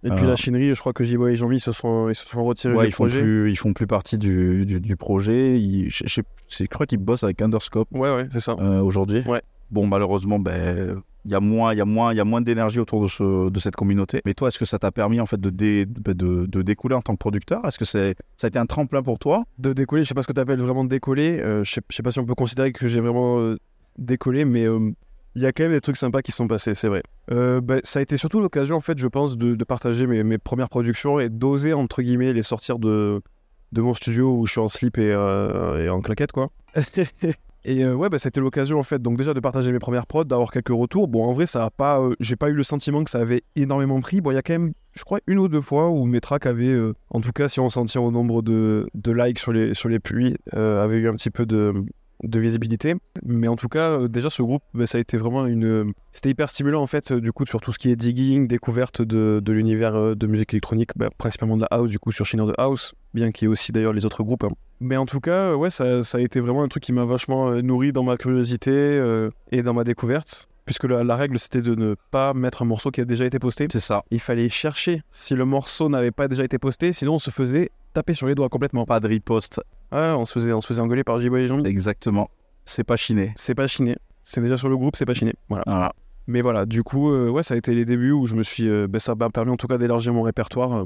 Et puis la chinerie, je crois que J-Boy et Jean-Mi ils se sont, ils se sont retirés Ouais, du ils font, projet. plus, ils font plus partie du, du, du projet. Ils- je, je- c'est- je crois qu'ils bossent avec Underscope Ouais, ouais, c'est ça. euh, aujourd'hui. Ouais. Bon, malheureusement, ben. Il y a moins, il y a moins, il y a moins d'énergie autour de, ce, de cette communauté. Mais toi, est-ce que ça t'a permis en fait de, dé- de, de- de découler en tant que producteur? Est-ce que c'est, ça a été un tremplin pour toi? De décoller, je sais pas ce que tu appelles vraiment décoller. euh, je, sais, je sais pas si on peut considérer que j'ai vraiment euh, décollé, mais il y a quand même des trucs sympas qui sont passés, c'est vrai. Euh, bah, ça a été surtout l'occasion, en fait, je pense, de, de partager mes, mes premières productions et d'oser, entre guillemets, les sortir de, de mon studio où je suis en slip et, euh, et en claquette, quoi. Et euh, ouais, bah, c'était l'occasion en fait, donc déjà de partager mes premières prods, d'avoir quelques retours. Bon, en vrai, ça a pas, euh, j'ai pas eu le sentiment que ça avait énormément pris. Bon, il y a quand même, je crois, une ou deux fois où mes tracks avaient, en tout cas, si on s'en tient au nombre de, de likes sur les sur les euh, avaient eu un petit peu de de visibilité. Mais en tout cas, euh, déjà ce groupe, bah, ça a été vraiment une, euh, c'était hyper stimulant en fait, euh, du coup sur tout ce qui est digging, découverte de, de l'univers de musique électronique, bah, principalement de la house, du coup sur Shiner de House, bien qu'il y ait aussi d'ailleurs les autres groupes. hein. Mais en tout cas, ouais, ça, ça a été vraiment un truc qui m'a vachement nourri dans ma curiosité et dans ma découverte. Puisque la, la règle, c'était de ne pas mettre un morceau qui a déjà été posté. C'est ça. Il fallait chercher si le morceau n'avait pas déjà été posté, sinon on se faisait taper sur les doigts complètement. Pas de riposte. Ouais, on se faisait, on se faisait engueuler par J-Boy et. Exactement. C'est pas chiné. C'est pas chiné. C'est déjà sur le groupe, c'est pas chiné. Voilà. Voilà. Mais voilà, du coup, euh, ouais, ça a été les débuts où je me suis. euh, ben, ça m'a permis en tout cas d'élargir mon répertoire. euh.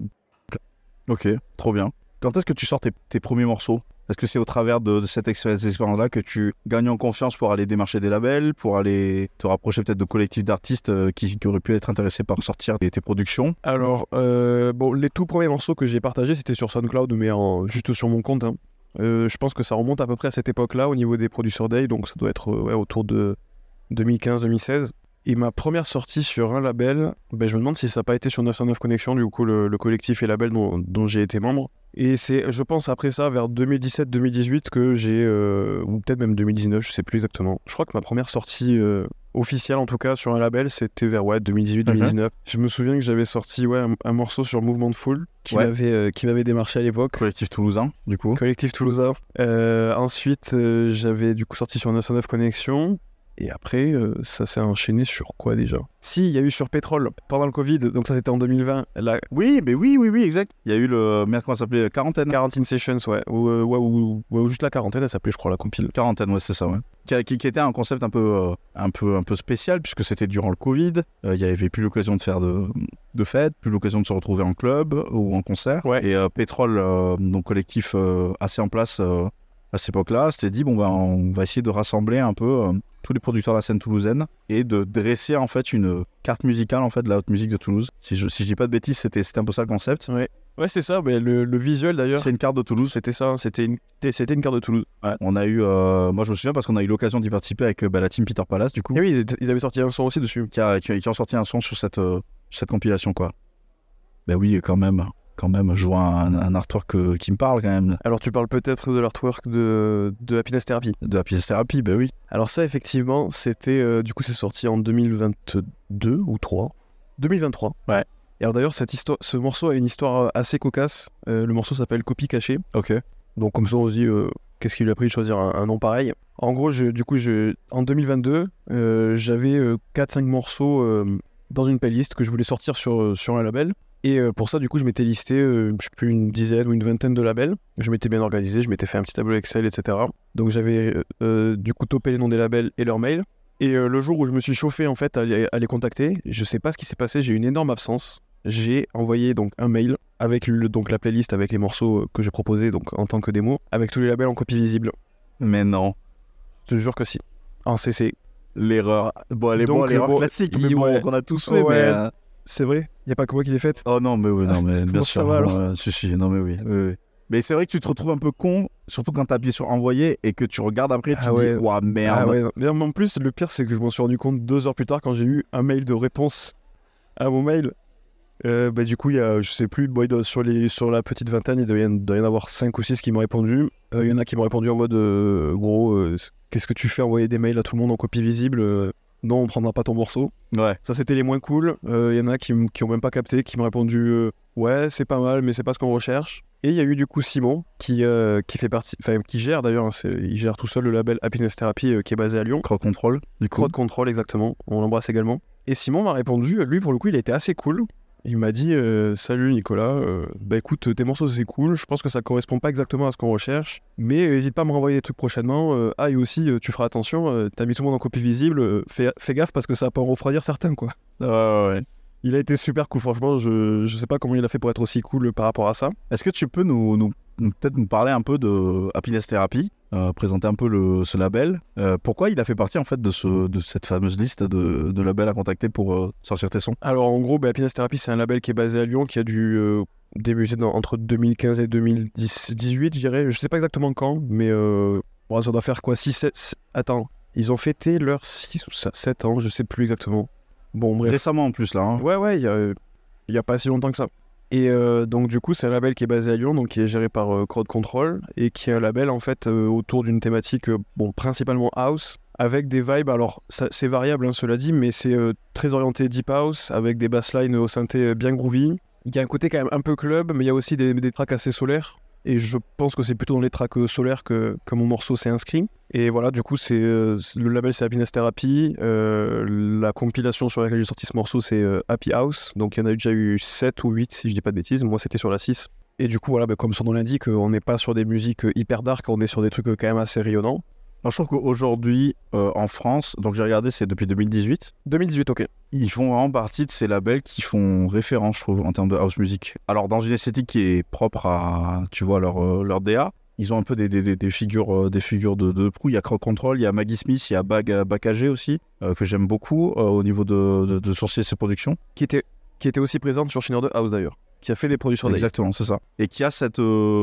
Ok, trop bien. Quand est-ce que tu sors tes, tes premiers morceaux? Est-ce que c'est au travers de, cette expérience- expérience-là que tu gagnes en confiance pour aller démarcher des labels, pour aller te rapprocher peut-être de collectifs d'artistes euh, qui, auraient pu être intéressés par sortir tes, tes productions? Alors, euh, bon, les tout premiers morceaux que j'ai partagés, c'était sur SoundCloud, mais juste sur mon compte. hein. Euh, je pense que ça remonte à peu près à cette époque-là au niveau des Producer Day, donc ça doit être autour de 2015-2016. Et ma première sortie sur un label, ben, je me demande si ça n'a pas été sur 909 Connexion, du coup le, le collectif et label dont, dont j'ai été membre. Et c'est, je pense, après ça, vers 2017-2018, que j'ai, euh, ou peut-être même 2019, je sais plus exactement. Je crois que ma première sortie euh, officielle, en tout cas, sur un label, c'était vers ouais, 2018-2019. Je me souviens que j'avais sorti ouais, un, un morceau sur Mouvement Full qui Ouais. m'avait euh, qui m'avait démarché à l'époque. Collectif toulousain, du coup Collectif Toulousain. Ensuite, j'avais du coup sorti sur 909 Connexion. Et après, euh, ça s'est enchaîné sur quoi déjà? Si, il y a eu sur Pétrole pendant le Covid, donc ça c'était en 2020, la Oui, mais oui, oui, oui, exact. Il y a eu le. Merde, comment ça s'appelait Quarantaine. Quarantine Sessions, ouais. Ou, euh, ouais, ou, ouais, ou juste la quarantaine, elle s'appelait, je crois, la compile. Quarantaine, ouais, c'est ça, ouais. Qui, a- qui- qui était un concept un peu, euh, un peu, un peu spécial, puisque c'était durant le Covid. Euh, Il y avait plus l'occasion de faire de, de fêtes, plus l'occasion de se retrouver en club ou en concert. Ouais. Et euh, Pétrole, euh, donc collectif euh, assez en place euh, à cette époque-là, s'était dit, bon, ben, on va essayer de rassembler un peu euh, tous les producteurs de la scène toulousaine et de dresser en fait une carte musicale en fait de la haute musique de Toulouse. Si je, si je dis pas de bêtises, c'était un peu ça le concept. Ouais, c'est ça, mais le, le visuel d'ailleurs, C'est une carte de Toulouse. c'était ça, c'était une, c'était une carte de Toulouse. Ouais. On a eu, euh, moi je me souviens parce qu'on a eu l'occasion d'y participer avec euh, bah, la team Peter Palace du coup. Et oui, ils avaient sorti un son aussi dessus. qui, a, qui, a- qui ont sorti un son sur cette, euh, cette compilation, quoi. Ben oui, quand même. Quand même, je vois un, un artwork euh, qui me parle quand même. Alors tu parles peut-être de l'artwork de, de Happiness Therapy. De pièce thérapie, ben oui. Alors ça effectivement, c'était euh, du coup c'est sorti en 2022 ou 3 2023. Ouais. Et alors d'ailleurs cette histoire ce morceau a une histoire euh, assez cocasse. Euh, le morceau s'appelle Copie cachée. Ok. Donc comme ça on se dit qu'est-ce qui lui a pris de choisir un, un nom pareil. En gros, je, du coup je en 2022, euh, j'avais 4 5 morceaux dans une playlist que je voulais sortir sur sur un label. Et euh, pour ça, du coup, je m'étais listé, euh, je sais plus, une dizaine ou une vingtaine de labels. Je m'étais bien organisé, je m'étais fait un petit tableau Excel, etc. Donc j'avais euh, du coup topé les noms des labels et leurs mails. Et euh, le jour où je me suis chauffé en fait à les, à les contacter, je sais pas ce qui s'est passé, j'ai eu une énorme absence. J'ai envoyé donc un mail avec le, donc la playlist avec les morceaux que j'ai proposés donc en tant que démo, avec tous les labels en copie visible. Mais non. Je te jure que si. En CC. L'erreur. Bon, elle est Donc, bon, l'erreur bon, classique, mais bon, qu'on a tous fait, Ouais. mais. C'est vrai? Il y a pas que moi qui l'ai faite? Oh non, mais oui, non, mais bien sûr. ça va, alors? Euh, si, si, non, mais oui. oui, oui. Mais c'est vrai que tu te retrouves un peu con, surtout quand tu appuies sur envoyer et que tu regardes après, tu Ah te ouais. dis, ouah, merde. Ah ouais, mais en plus, le pire, c'est que je m'en suis rendu compte deux heures plus tard quand j'ai eu un mail de réponse à mon mail. Euh, bah, du coup, il y a, je sais plus, bon, il doit- sur, les, sur la petite vingtaine, il doit y en, doit y en avoir cinq ou six qui m'ont répondu. Euh, Il y en a qui m'ont répondu en mode euh, gros, qu'est-ce que tu fais envoyer des mails à tout le monde en copie visible Non, on prendra pas ton morceau. Ouais. Ça, c'était les moins cool. Euh, Il y en a qui, qui ont même pas capté, qui m'ont répondu euh, ouais, c'est pas mal, mais c'est pas ce qu'on recherche. Et il y a eu du coup Simon qui, euh, qui fait partie, enfin qui gère d'ailleurs, hein, il gère tout seul le label Happiness Therapy euh, qui est basé à Lyon. Crowd control, du coup. Crowd Control, exactement. On l'embrasse également. Et Simon m'a répondu, lui, pour le coup, il a été assez cool. Il m'a dit euh, Salut Nicolas, euh, bah écoute, tes morceaux c'est cool, je pense que ça correspond pas exactement à ce qu'on recherche, mais n'hésite pas à me renvoyer des trucs prochainement. Euh, ah, et aussi, euh, tu feras attention, euh, t'as mis tout le monde en copie visible, euh, fais, fais gaffe parce que ça pas en refroidir certains, quoi. Ouais, ouais. Il a été super cool, franchement, je, je sais pas comment il a fait pour être aussi cool par rapport à ça. Est-ce que tu peux nous, nous- peut-être nous parler un peu de Happiness Therapy, euh, présenter un peu le, ce label euh, Pourquoi il a fait partie en fait de, ce, de cette fameuse liste de, de labels à contacter pour euh, sortir tes sons? Alors en gros, bah, Happiness Therapy, c'est un label qui est basé à Lyon, qui a dû débuter dans- entre 2015 et 2018, je dirais. Je sais pas exactement quand, mais bon, ça doit faire quoi 6, 7... Attends, ils ont fêté leurs 6 ou 7 ans, je sais plus exactement. Bon, bref. Récemment en plus là. hein. Ouais, ouais, il y a, a pas si longtemps que ça. Et euh, donc du coup, c'est un label qui est basé à Lyon, donc qui est géré par euh, Crowd Control, et qui est un label en fait euh, autour d'une thématique, bon, principalement house, avec des vibes, alors c'est variable, hein, cela dit, mais c'est très orienté deep house, avec des basslines au synthé bien groovy. Il y a un côté quand même un peu club, mais il y a aussi des, des tracks assez solaires. Et je pense que c'est plutôt dans les tracks euh, solaires que, mon morceau s'est inscrit. Et voilà, du coup, c'est euh, le label c'est Happiness Therapy. Euh, la compilation sur laquelle j'ai sorti ce morceau, c'est Happy House. Donc il y en a déjà eu 7 ou 8, si je dis pas de bêtises. Moi, c'était sur la 6. Et du coup, voilà, bah, comme son nom l'indique, on n'est pas sur des musiques hyper dark, on est sur des trucs quand même assez rayonnants. Je trouve qu'aujourd'hui euh, en France, donc j'ai regardé, c'est depuis 2018. 2018, ok. Ils font vraiment partie de ces labels qui font référence, je trouve, en termes de house music. Alors, dans une esthétique qui est propre à, tu vois, leur, euh, leur DA, ils ont un peu des, des, figures, euh, des figures de, de proue. Il y a Crowd Control, il y a Maggie Smith, il y a Bag, Bakagé aussi, que j'aime beaucoup au niveau de, de, de sourcer ses productions. Qui était, qui était aussi présente sur Schneider de House d'ailleurs. Qui a fait des productions. Exactement, c'est ça. Et qui a cette,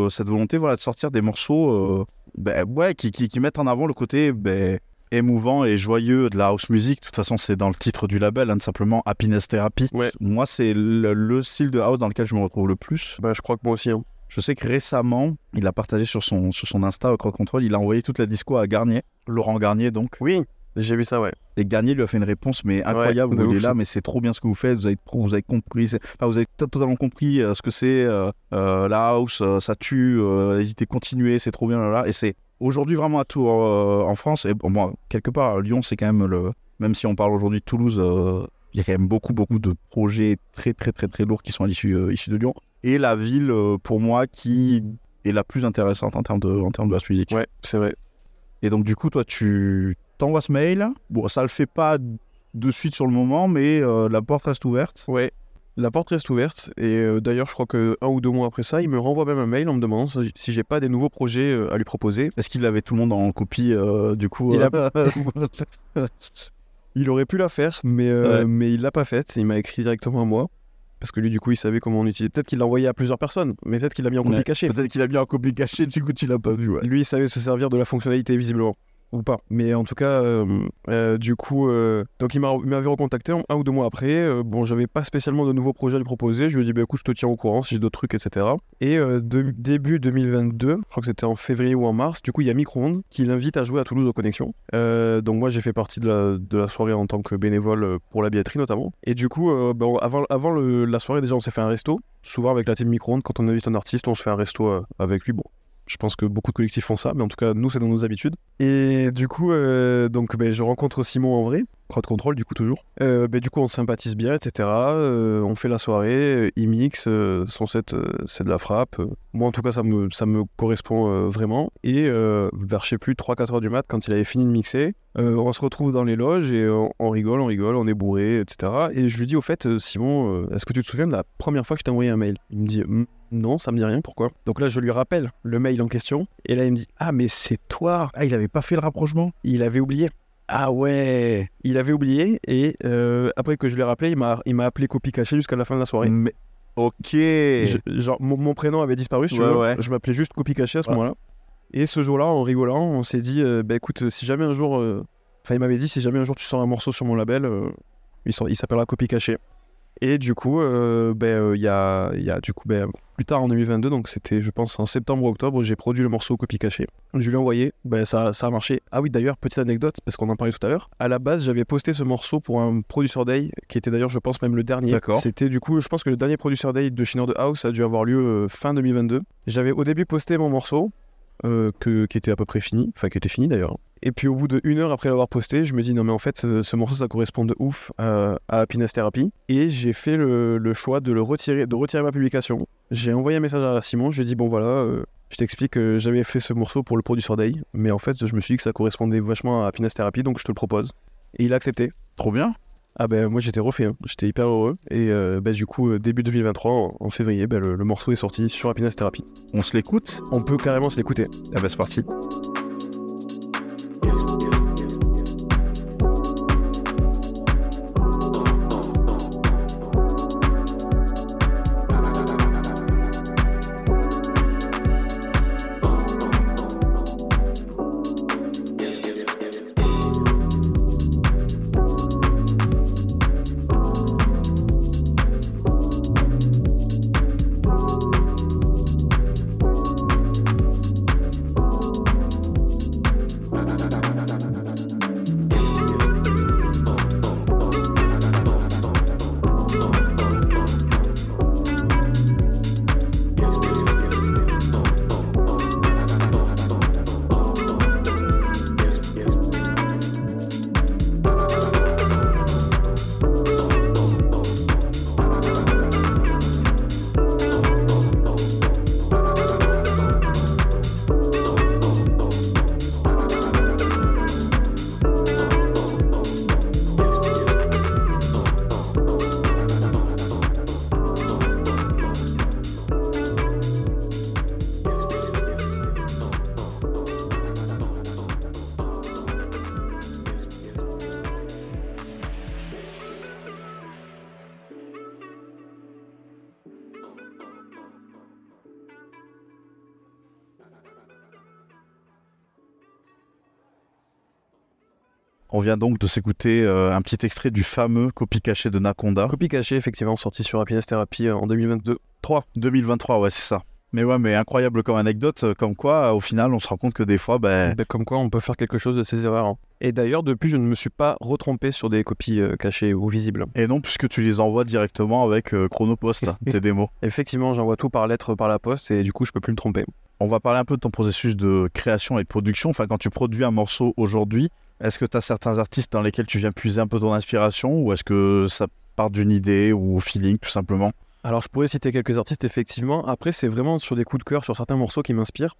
cette volonté voilà, de sortir des morceaux ben, ouais, qui, qui, qui mettent en avant le côté ben, émouvant et joyeux de la house music. De toute façon, c'est dans le titre du label, hein, tout simplement Happiness Therapy. Ouais. Moi, c'est le, le style de house dans lequel je me retrouve le plus. Bah, je crois que moi aussi. hein. Je sais que récemment, il a partagé sur son, sur son Insta, Crowd Control, il a envoyé toute la disco à Garnier, Laurent Garnier donc. Oui, j'ai vu ça, ouais. Et Garnier lui a fait une réponse mais incroyable de où il est là mais c'est trop bien ce que vous faites vous avez vous avez compris enfin, vous avez to- totalement compris euh, ce que c'est euh, euh, la house ça tue euh, hésitez continuez c'est trop bien là, là. et c'est aujourd'hui vraiment à tout euh, en France et bon moi quelque part Lyon c'est quand même le même si on parle aujourd'hui de Toulouse il y a quand même beaucoup beaucoup de projets très très très très lourds qui sont à l'issue issus de Lyon et la ville pour moi qui est la plus intéressante en termes de en termes de musique Ouais, c'est vrai. et donc, du coup, toi, tu t'envoies ce mail. Bon, ça le fait pas de suite sur le moment, mais euh, la porte reste ouverte. Ouais. La porte reste ouverte et euh, d'ailleurs je crois que un ou deux mois après ça, il me renvoie même un mail en me demandant si- j'ai pas des nouveaux projets euh, à lui proposer. Est-ce qu'il avait tout le monde en copie, du coup Il Il aurait pu la faire, mais, Ouais. mais il l'a pas faite. Il m'a écrit directement à moi. Parce que lui, du coup, il savait comment on utilisait. Peut-être qu'il l'a envoyé à plusieurs personnes, mais peut-être qu'il l'a mis en copie Ouais. cachée. Peut-être qu'il a mis en copie cachée, du coup, tu l'as pas vu. Ouais. Lui, il savait se servir de la fonctionnalité visiblement. Ou pas. Mais en tout cas, euh, euh, du coup, euh, donc il m'a- il m'avait recontacté un ou deux mois après. Bon, j'avais pas spécialement de nouveaux projets à lui proposer. Je lui ai dit, bah, écoute, je te tiens au courant si j'ai d'autres trucs, etc. Et début 2022, je crois que c'était en février ou en mars, du coup, il y a Microonde qui l'invite à jouer à Toulouse aux Connexions. Donc moi, j'ai fait partie de la, soirée en tant que bénévole pour la billetterie notamment. Et du coup, bon, avant, la soirée, déjà, on s'est fait un resto. Souvent avec la team Microonde, quand on invite un artiste, on se fait un resto avec lui. Bon, je pense que beaucoup de collectifs font ça, mais en tout cas, nous, c'est dans nos habitudes. Et du coup, euh, donc, ben, je rencontre Simon en vrai, crowd control, du coup, toujours. Euh, ben, du coup, on sympathise bien, etc. Euh, on fait la soirée, il mixe, son set, c'est de la frappe. Moi, en tout cas, ça me, correspond vraiment. Et vers, je sais plus, 3-4 heures du mat, quand il avait fini de mixer, on se retrouve dans les loges et on, on rigole, on rigole, on est bourré, etc. Et je lui dis, au fait, Simon, est-ce que tu te souviens de la première fois que je t'ai envoyé un mail? Il me dit, Hum, non, ça me dit rien, pourquoi? Donc là, je lui rappelle le mail en question. Et là, il me dit, ah, mais c'est toi Ah, il avait pas fait le rapprochement? Il avait oublié. Ah ouais Il avait oublié et euh, après que je l'ai rappelé, il m'a appelé copie cachée jusqu'à la fin de la soirée. Mais... Ok Je- genre, mon, mon prénom avait disparu, si Ouais, veux. ouais. Je m'appelais juste copie cachée à ce Ouais. moment-là. Et ce jour-là, en rigolant, on s'est dit, euh, bah écoute, si jamais un jour. euh, Enfin, il m'avait dit, si jamais un jour tu sors un morceau sur mon label, euh, il s'appellera copie cachée. Et du coup, euh, ben, euh, il y, a, y a du coup, ben, plus tard en 2022, donc c'était, je pense, en septembre ou octobre, j'ai produit le morceau copie cachée. Je lui ai envoyé, ben, ça, ça a marché. Ah oui, d'ailleurs, petite anecdote, parce qu'on en parlait tout à l'heure. À la base, j'avais posté ce morceau pour un Producer Day, qui était d'ailleurs, je pense, même le dernier. D'accord. C'était du coup, je pense que le dernier Producer Day de Shinner de House a dû avoir lieu euh, fin 2022. J'avais au début posté mon morceau, que, qui était à peu près fini, enfin qui était fini d'ailleurs. Et puis au bout de une heure après l'avoir posté, je me dis non mais en fait ce, ce morceau ça correspond de ouf euh, à Therapy. Et j'ai fait le, choix de le retirer, de retirer ma publication. J'ai envoyé un message à Simon, je lui ai dit bon voilà, euh, je t'explique que j'avais fait ce morceau pour le Producer Day, mais en fait je me suis dit que ça correspondait vachement à Happiness Therapy donc je te le propose. Et il a accepté. Trop bien Ah ben moi j'étais refait, hein. j'étais hyper heureux. Et euh, ben, du coup euh, début 2023, en, février, ben, le, morceau est sorti sur Happiness Therapy. On se l'écoute? On peut carrément se l'écouter. Ah bah c'est parti On vient donc de s'écouter euh, un petit extrait du fameux copie cachée de Nakonda. Copie cachée, effectivement, sorti sur Happiness Therapy euh, en 2022. 3. 2023, ouais, c'est ça. Mais ouais, mais incroyable comme anecdote, euh, comme quoi, au final, on se rend compte que des fois, ben, Ben, comme quoi, on peut faire quelque chose de ces erreurs. hein. Et d'ailleurs, depuis, je ne me suis pas retrompé sur des copies euh, cachées ou visibles. et non, puisque tu les envoies directement avec euh, Chronopost, tes démos. Effectivement, j'envoie tout par lettre, par la poste, et du coup, je peux plus me tromper. On va parler un peu de ton processus de création et de production. Enfin, quand tu produis un morceau aujourd'hui, est-ce que tu as certains artistes dans lesquels tu viens puiser un peu ton inspiration ou est-ce que ça part d'une idée ou au feeling, tout simplement? Alors, je pourrais citer quelques artistes, effectivement. Après, c'est vraiment sur des coups de cœur, sur certains morceaux qui m'inspirent.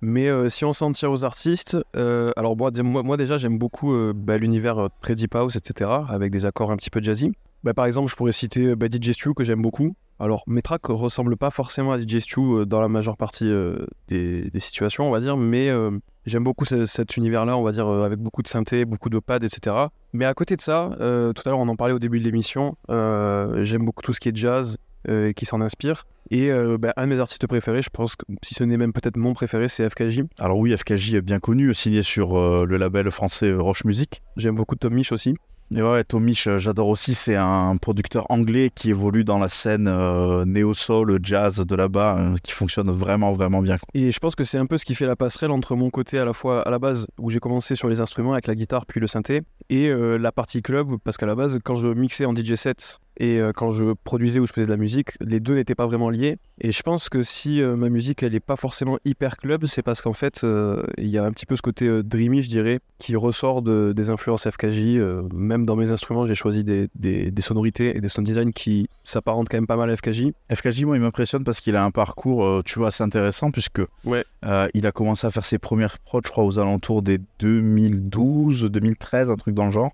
Mais euh, si on s'en tire aux artistes, euh, alors moi, dé- moi, moi, déjà j'aime beaucoup euh, bah, l'univers très deep etc., avec des accords un petit peu jazzy. Bah, par exemple, je pourrais citer bah, DJ que j'aime beaucoup. Alors mes tracks ressemblent pas forcément à DJ Stu euh, dans la majeure partie euh, des, des situations, on va dire, mais euh, j'aime beaucoup ce- cet univers-là, on va dire, euh, avec beaucoup de synthé, beaucoup de pads, etc. Mais à côté de ça, tout à l'heure on en parlait au début de l'émission, j'aime beaucoup tout ce qui est jazz, et qui s'en inspire. Et bah, un de mes artistes préférés, je pense que si ce n'est même peut-être mon préféré, c'est FKJ. Alors oui, FKJ est bien connu, signé sur le label français Roche Music. J'aime beaucoup Tom Misch aussi. Et ouais, Tomish, euh, j'adore aussi. C'est un producteur anglais qui évolue dans la scène euh, néo-soul, jazz de là-bas, euh, qui fonctionne vraiment, vraiment bien. Et je pense que c'est un peu ce qui fait la passerelle entre mon côté à la fois à la base où j'ai commencé sur les instruments avec la guitare puis le synthé et la partie club parce qu'à la base quand je mixais en DJ set et euh, quand je produisais ou je faisais de la musique, les deux n'étaient pas vraiment liés. Et je pense que si euh, ma musique elle est pas forcément hyper club, c'est parce qu'en fait euh, il y a un petit peu ce côté euh, dreamy, je dirais, qui ressort de- des influences FKJ. même dans mes instruments, j'ai choisi des, des- des sonorités et des sound design qui s'apparentent quand même pas mal à FKJ. FKJ, moi, il m'impressionne parce qu'il a un parcours, tu vois, assez intéressant, puisque Ouais. il a commencé à faire ses premières prods, je crois, aux alentours des 2012, 2013, un truc dans le genre,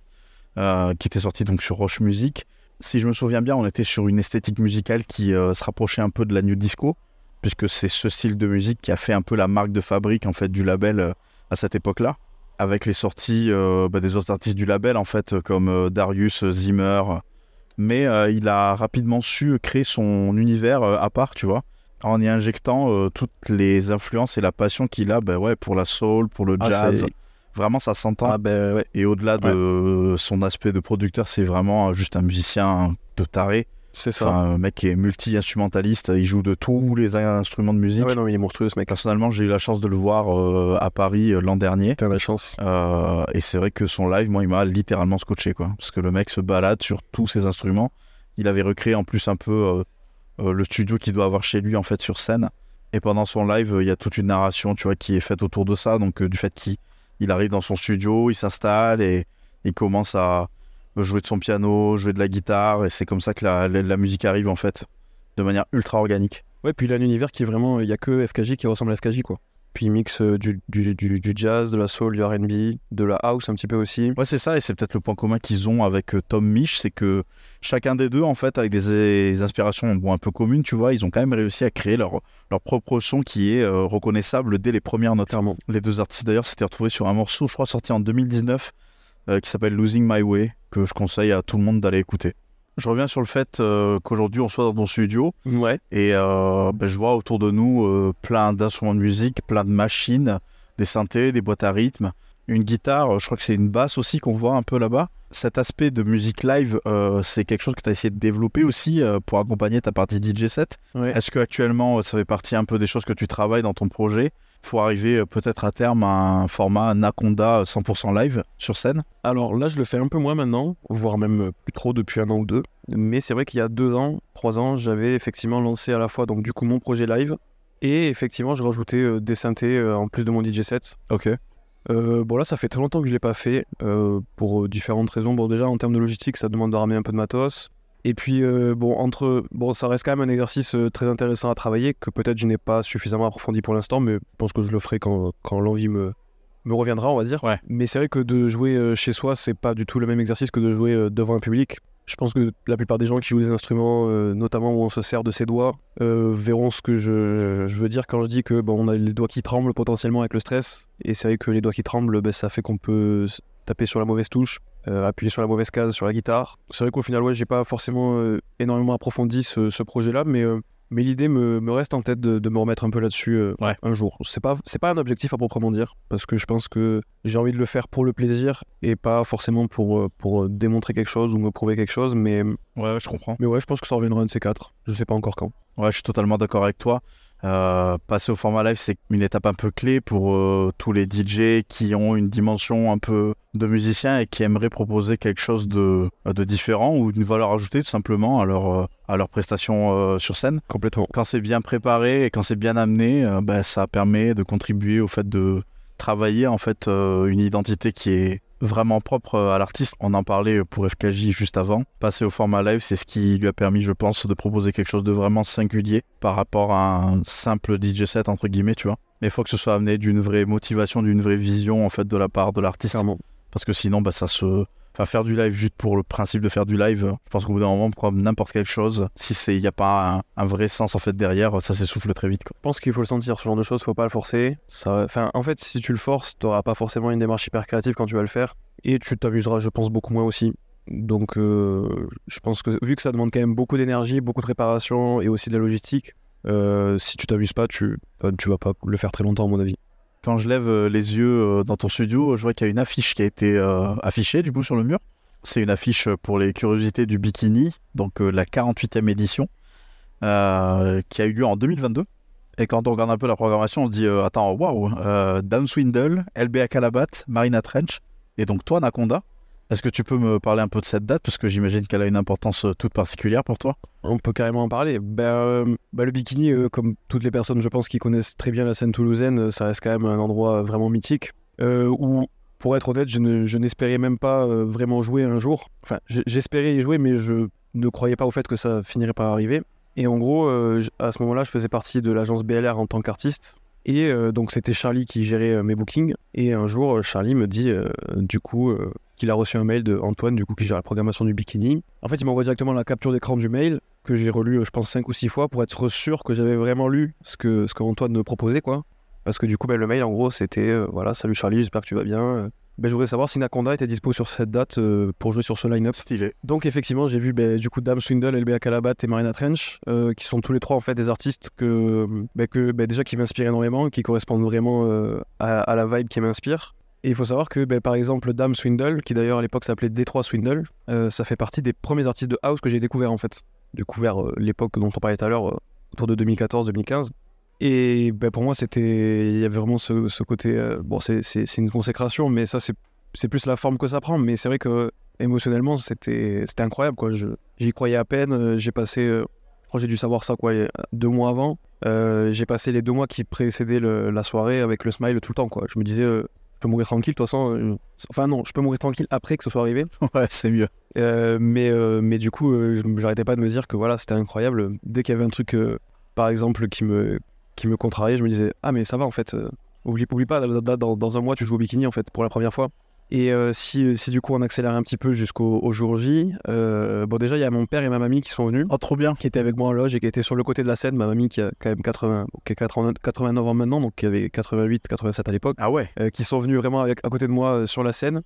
qui était sorti donc sur Roche Music. Si je me souviens bien, on était sur une esthétique musicale qui euh, se rapprochait un peu de la new disco, puisque c'est ce style de musique qui a fait un peu la marque de fabrique en fait du label euh, à cette époque-là, avec les sorties euh, bah, des autres artistes du label en fait, comme Darius, Zimmer. Mais il a rapidement su créer son univers à part, tu vois, en y injectant toutes les influences et la passion qu'il a bah, ouais, pour la soul, pour le Ah, jazz. Vraiment, ça s'entend. Ah ben ouais, Et au-delà de son aspect de producteur, c'est vraiment juste un musicien de taré. c'est ça. Enfin, un mec qui est multi-instrumentaliste, il joue de tous les instruments de musique. Ah ouais, non, il est monstrueux ce mec. Personnellement, j'ai eu la chance de le voir euh, à Paris euh, l'an dernier. T'as la chance. Euh, et c'est vrai que son live, moi, il m'a littéralement scotché, quoi. Parce que le mec se balade sur tous ses instruments. Il avait recréé en plus un peu le studio qu'il doit avoir chez lui, en fait, sur scène. Et pendant son live, il y a toute une narration, tu vois, qui est faite autour de ça. Donc, du fait qu'il il arrive dans son studio, il s'installe et il commence à jouer de son piano, jouer de la guitare. Et c'est comme ça que la, musique arrive, en fait, de manière ultra organique. Ouais, puis il a un univers qui est vraiment. Il y a que FKJ qui ressemble à FKJ, quoi. Puis il mixe euh, du, du, du- du jazz, de la soul, du RB, de la house un petit peu aussi. Ouais, c'est ça, et c'est peut-être le point commun qu'ils ont avec euh, Tom Misch, c'est que chacun des deux, en fait, avec des, des inspirations bon, un peu communes, tu vois, ils ont quand même réussi à créer leur, leur propre son qui est euh, reconnaissable dès les premières notes. Clairement. Les deux artistes, d'ailleurs, s'étaient retrouvés sur un morceau, je crois, sorti en 2019, euh, qui s'appelle Losing My Way, que je conseille à tout le monde d'aller écouter. Je reviens sur le fait euh, qu'aujourd'hui, on soit dans ton studio, Ouais. et euh, ben, je vois autour de nous euh, plein d'instruments de musique, plein de machines, des synthés, des boîtes à rythme, une guitare, je crois que c'est une basse aussi qu'on voit un peu là-bas. Cet aspect de musique live, c'est quelque chose que tu as essayé de développer aussi pour accompagner ta partie DJ set. Ouais. Est-ce que actuellement ça fait partie un peu des choses que tu travailles dans ton projet? Pour arriver euh, peut-être à terme à un format Anaconda 100% live sur scène Alors là, je le fais un peu moins maintenant, voire même euh, plus trop depuis un an ou deux. Mais c'est vrai qu'il y a deux ans, trois ans, j'avais effectivement lancé à la fois donc du coup mon projet live et effectivement j'ai rajouté euh, des synthés euh, en plus de mon DJ set. Ok. Euh, bon là, ça fait très longtemps que je l'ai pas fait euh, pour euh, différentes raisons. Bon déjà en termes de logistique, ça demande de ramener un peu de matos. Et puis euh, bon entre bon ça reste quand même un exercice euh, très intéressant à travailler que peut-être je n'ai pas suffisamment approfondi pour l'instant, mais je pense que je le ferai quand, quand l'envie me me reviendra, on va dire. Ouais. Mais c'est vrai que de jouer euh, chez soi, c'est pas du tout le même exercice que de jouer devant un public. Je pense que la plupart des gens qui jouent des instruments, notamment où on se sert de ses doigts, verront ce que je, je veux dire quand je dis que bon, on a les doigts qui tremblent potentiellement avec le stress. Et c'est vrai que les doigts qui tremblent, ben, ça fait qu'on peut taper sur la mauvaise touche, euh, appuyer sur la mauvaise case sur la guitare. C'est vrai qu'au final, ouais, j'ai pas forcément euh, énormément approfondi ce, ce projet-là, mais, euh, mais l'idée me, me reste en tête de, de me remettre un peu là-dessus Ouais. un jour. C'est pas, c'est pas un objectif à proprement dire, parce que je pense que j'ai envie de le faire pour le plaisir et pas forcément pour, pour démontrer quelque chose ou me prouver quelque chose, mais, Ouais, ouais, je comprends. mais ouais, je pense que ça reviendra un de ces quatre. Je sais pas encore quand. Ouais, je suis totalement d'accord avec toi. Euh, passer au format live, c'est une étape un peu clé pour euh, tous les DJ qui ont une dimension un peu de musicien et qui aimeraient proposer quelque chose de, de différent ou une valeur ajoutée tout simplement à leur, euh, à leur prestation euh, sur scène. Complètement. Quand c'est bien préparé et quand c'est bien amené, ben, ça permet de contribuer au fait de travailler en fait une identité qui est vraiment propre à l'artiste. On en parlait pour FKJ juste avant. Passer au format live, c'est ce qui lui a permis, je pense, de proposer quelque chose de vraiment singulier par rapport à un simple DJ set entre guillemets, tu vois. Mais il faut que ce soit amené d'une vraie motivation, d'une vraie vision en fait de la part de l'artiste, parce que sinon, bah, ça se Enfin, faire du live juste pour le principe de faire du live, euh, je pense qu'au bout d'un moment, comme n'importe quelle chose, si c'est il n'y a pas un, vrai sens en fait derrière, ça s'essouffle très vite. Quoi. Je pense qu'il faut le sentir, ce genre de choses, faut pas le forcer. En fait, si tu le forces, t'auras pas forcément une démarche hyper créative quand tu vas le faire, et tu t'amuseras, je pense, beaucoup moins aussi. Donc, euh, je pense que vu que ça demande quand même beaucoup d'énergie, beaucoup de préparation et aussi de la logistique, euh, si tu t'amuses pas, tu, tu vas pas le faire très longtemps, à mon avis. Quand je lève euh, les yeux euh, dans ton studio, je vois qu'il y a une affiche qui a été euh, affichée du coup sur le mur. C'est une affiche pour les curiosités du bikini, donc la 48e édition, qui a eu lieu en 2022. Et quand on regarde un peu la programmation, on se dit attends, waouh, Dan Swindle, LBA Calabat, Marina Trench, et donc toi, Nakonda. Est-ce que tu peux me parler un peu de cette date? Parce que j'imagine qu'elle a une importance euh, toute particulière pour toi. On peut carrément en parler. Ben, euh, bah, le bikini, euh, comme toutes les personnes, je pense, qui connaissent très bien la scène toulousaine, ça reste quand même un endroit vraiment mythique. euh, où, pour être honnête, je ne- je n'espérais même pas vraiment jouer un jour. Enfin, j'espérais y jouer, mais je ne croyais pas au fait que ça finirait par arriver. Et en gros, à ce moment-là, je faisais partie de l'agence BLR en tant qu'artiste. Et donc, c'était Charlie qui gérait mes bookings. Et un jour, Charlie me dit, du coup, qu'il a reçu un mail de Antoine, du coup, qui gère la programmation du bikini. En fait, il m'envoie directement la capture d'écran du mail que j'ai relu, euh, je pense, 5 ou 6 fois pour être sûr que j'avais vraiment lu ce que, ce que Antoine me proposait, quoi. Parce que du coup, ben, le mail, en gros, c'était euh, voilà, salut Charlie, j'espère que tu vas bien. Ben, je voudrais savoir si Nakonda était dispo sur cette date euh, pour jouer sur ce line-up. Stylé. Donc, effectivement, j'ai vu ben, du coup Dame Swindle, LBA Calabat et Marina Trench, euh, qui sont tous les trois en fait des artistes que, ben, que ben, déjà qui m'inspirent énormément, qui correspondent vraiment à, à la vibe qui m'inspire. Et il faut savoir que, ben, par exemple, Dame Swindle, qui d'ailleurs à l'époque s'appelait Détroit Swindle, euh, ça fait partie des premiers artistes de house que j'ai découvert en fait. Découvert euh, l'époque dont on parlait tout à l'heure, euh, autour de 2014-2015. Et ben, pour moi, c'était, il y avait vraiment ce, côté. bon, c'est, une consécration, mais ça, c'est, plus la forme que ça prend. Mais c'est vrai que émotionnellement, c'était, incroyable. J'y croyais à peine. J'ai passé, je crois j'ai dû savoir ça quoi, deux mois avant. J'ai passé les deux mois qui précédaient la soirée avec le smile tout le temps. Quoi. Je me disais, peux mourir tranquille. De toute façon, euh, enfin non, je peux mourir tranquille après que ce soit arrivé. Ouais, c'est mieux. Euh, mais, euh, mais du coup, j'arrêtais pas de me dire que voilà, c'était incroyable. Dès qu'il y avait un truc, par exemple, qui me, qui me contrariait, je me disais Ah, mais ça va en fait. oublie, oublie pas, dans, dans- dans un mois, tu joues au bikini en fait, pour la première fois. Et euh, si, si du coup on accélère un petit peu jusqu'au au jour J, euh, bon, déjà il y a mon père et ma mamie qui sont venus, Oh, trop bien. qui étaient avec moi en loge et qui étaient sur le côté de la scène. Ma mamie qui a quand même 80, qui a 80 89 ans maintenant, donc qui avait 88, 87 à l'époque Ah ouais. euh, qui sont venus vraiment avec, à côté de moi sur la scène.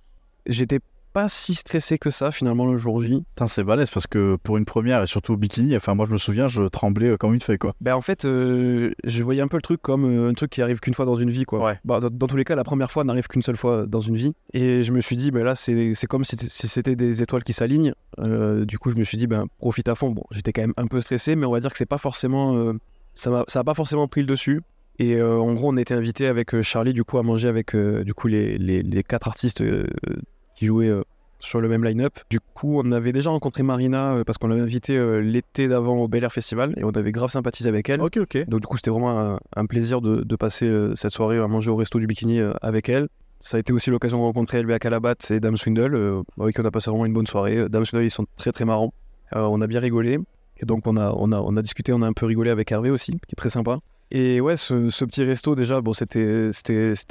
J'étais pas si stressé que ça finalement le jour J. Putain, c'est balèze parce que pour une première et surtout au bikini, enfin, moi je me souviens, je tremblais euh, comme une feuille quoi. Ben en fait, euh, je voyais un peu le truc comme euh, un truc qui arrive qu'une fois dans une vie quoi. Ouais. Bah, dans, dans tous les cas, la première fois n'arrive qu'une seule fois dans une vie. Et je me suis dit, ben là c'est c'est comme si, si c'était des étoiles qui s'alignent. Euh, du coup, je me suis dit, ben profite à fond. Bon, j'étais quand même un peu stressé, mais on va dire que c'est pas forcément, ça m'a ça a pas forcément pris le dessus. Et euh, en gros, on était invité avec Charlie du coup à manger avec euh, du coup les, les, les quatre artistes euh, qui jouaient euh, sur le même line-up. Du coup, on avait déjà rencontré Marina euh, parce qu'on l'avait invitée euh, l'été d'avant au Bel Air Festival et on avait grave sympathisé avec elle. Ok, ok. Donc du coup, c'était vraiment un, un plaisir de, de passer euh, cette soirée à manger au resto du bikini avec elle. Ça a été aussi l'occasion de rencontrer LBA Calabat et Dame Swindle, avec qui on a passé vraiment une bonne soirée. Dame Swindle, ils sont très très marrants. On a bien rigolé. Et donc on a, on, a, on a discuté, on a un peu rigolé avec Hervé aussi, qui est très sympa. Et ouais, ce, ce petit resto déjà, bon, c'était-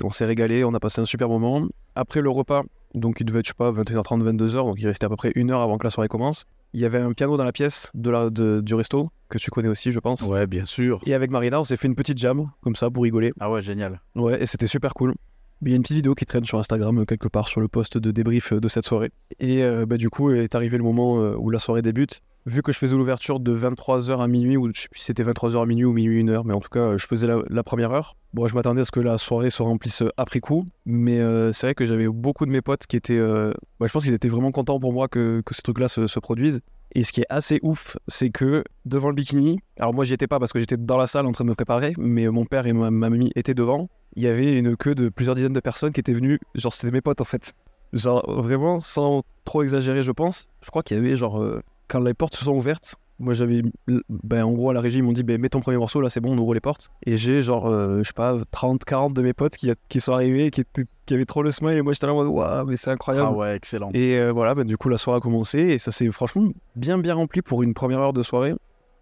on s'est régalé, on a passé un super moment. Après le repas, donc il devait être, je sais pas, 21h30, 22h, donc il restait à peu près une heure avant que la soirée commence. Il y avait un piano dans la pièce de la, de- du resto, que tu connais aussi, je pense. Ouais, bien sûr. Et avec Marina, on s'est fait une petite jam, comme ça, pour rigoler. Ah ouais, génial. Ouais, et c'était super cool. Il y a une petite vidéo qui traîne sur Instagram euh, quelque part sur le post de débrief euh, de cette soirée. Et euh, bah, du coup, est arrivé le moment où la soirée débute. Vu que je faisais l'ouverture de 23h à minuit, ou je sais plus si c'était 23h à minuit ou minuit 1h, mais en tout cas, euh, je faisais la, première heure. Bon, je m'attendais à ce que la soirée se remplisse euh, après coup, mais euh, c'est vrai que j'avais beaucoup de mes potes qui étaient. euh, bah, je pense qu'ils étaient vraiment contents pour moi que, que ce truc-là se, se produise. Et ce qui est assez ouf, c'est que devant le bikini, alors moi j'y étais pas parce que j'étais dans la salle en train de me préparer, mais mon père et ma, ma mamie étaient devant. Il y avait une queue de plusieurs dizaines de personnes qui étaient venues, genre c'était mes potes en fait. Genre vraiment sans trop exagérer, je pense. Je crois qu'il y avait genre quand les portes se sont ouvertes. Moi j'avais, ben en gros à la régie ils m'ont dit ben mets ton premier morceau là c'est bon on ouvre les portes. Et j'ai genre euh, je sais pas 30, 40 de mes potes qui, qui sont arrivés, qui, qui avaient trop le smile et moi j'étais là en mode waouh mais c'est incroyable. Ah ouais, excellent. Et euh, voilà, bah, du coup, la soirée a commencé et ça s'est franchement bien bien rempli pour une première heure de soirée.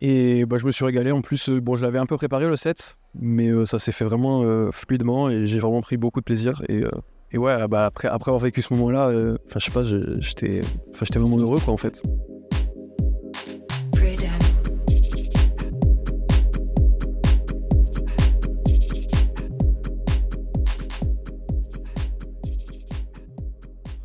Et bah, je me suis régalé. En plus, euh, bon, je l'avais un peu préparé le set, mais euh, ça s'est fait vraiment euh, fluidement et j'ai vraiment pris beaucoup de plaisir. Et, euh, et ouais, bah, après, après avoir vécu ce moment-là, enfin, je sais pas, j'étais vraiment heureux, quoi, en fait.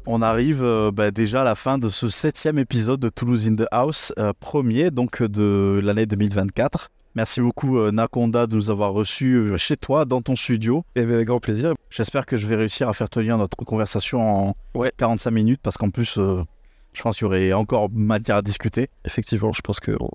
On arrive euh, bah, déjà à la fin de ce septième épisode de Toulouse in the House, euh, premier donc de l'année 2024. Merci beaucoup euh, Nakonda de nous avoir reçus chez toi, dans ton studio. Et avec grand plaisir. J'espère que je vais réussir à faire tenir notre conversation en Ouais. 45 minutes parce qu'en plus, euh, je pense qu'il y aurait encore matière à discuter. Effectivement, je pense qu'on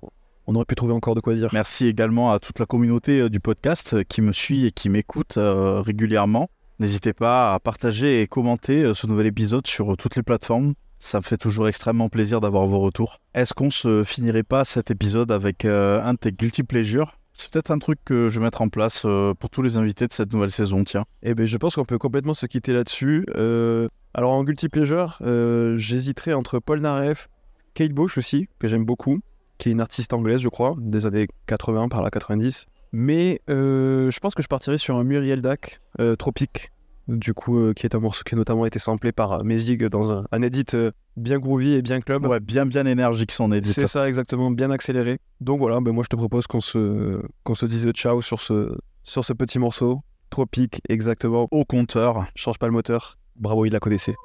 on aurait pu trouver encore de quoi dire. Merci également à toute la communauté euh, du podcast euh, qui me suit et qui m'écoute euh, régulièrement. N'hésitez pas à partager et commenter euh, ce nouvel épisode sur euh, toutes les plateformes. Ça me fait toujours extrêmement plaisir d'avoir vos retours. Est-ce qu'on se finirait pas cet épisode avec euh, un de tes guilty pleasures? C'est peut-être un truc que je vais mettre en place pour tous les invités de cette nouvelle saison, tiens. Eh ben, je pense qu'on peut complètement se quitter là-dessus. Alors en guilty pleasure, euh, j'hésiterais entre Paul Naref, Kate Bush aussi, que j'aime beaucoup, qui est une artiste anglaise, je crois, des années 80 par là 90. Mais je pense que je partirais sur un Muriel Dac, Tropique, du coup, euh, qui est un morceau qui a notamment été samplé par euh, Mezig dans un, un edit euh, bien groovy et bien club. Ouais, bien bien énergique son éditeur. C'est ça exactement, bien accéléré. Donc voilà, ben moi je te propose qu'on se, qu'on se dise ciao sur ce, sur ce petit morceau. Tropique, exactement. Au compteur. Change pas le moteur. Bravo, il la connaissait.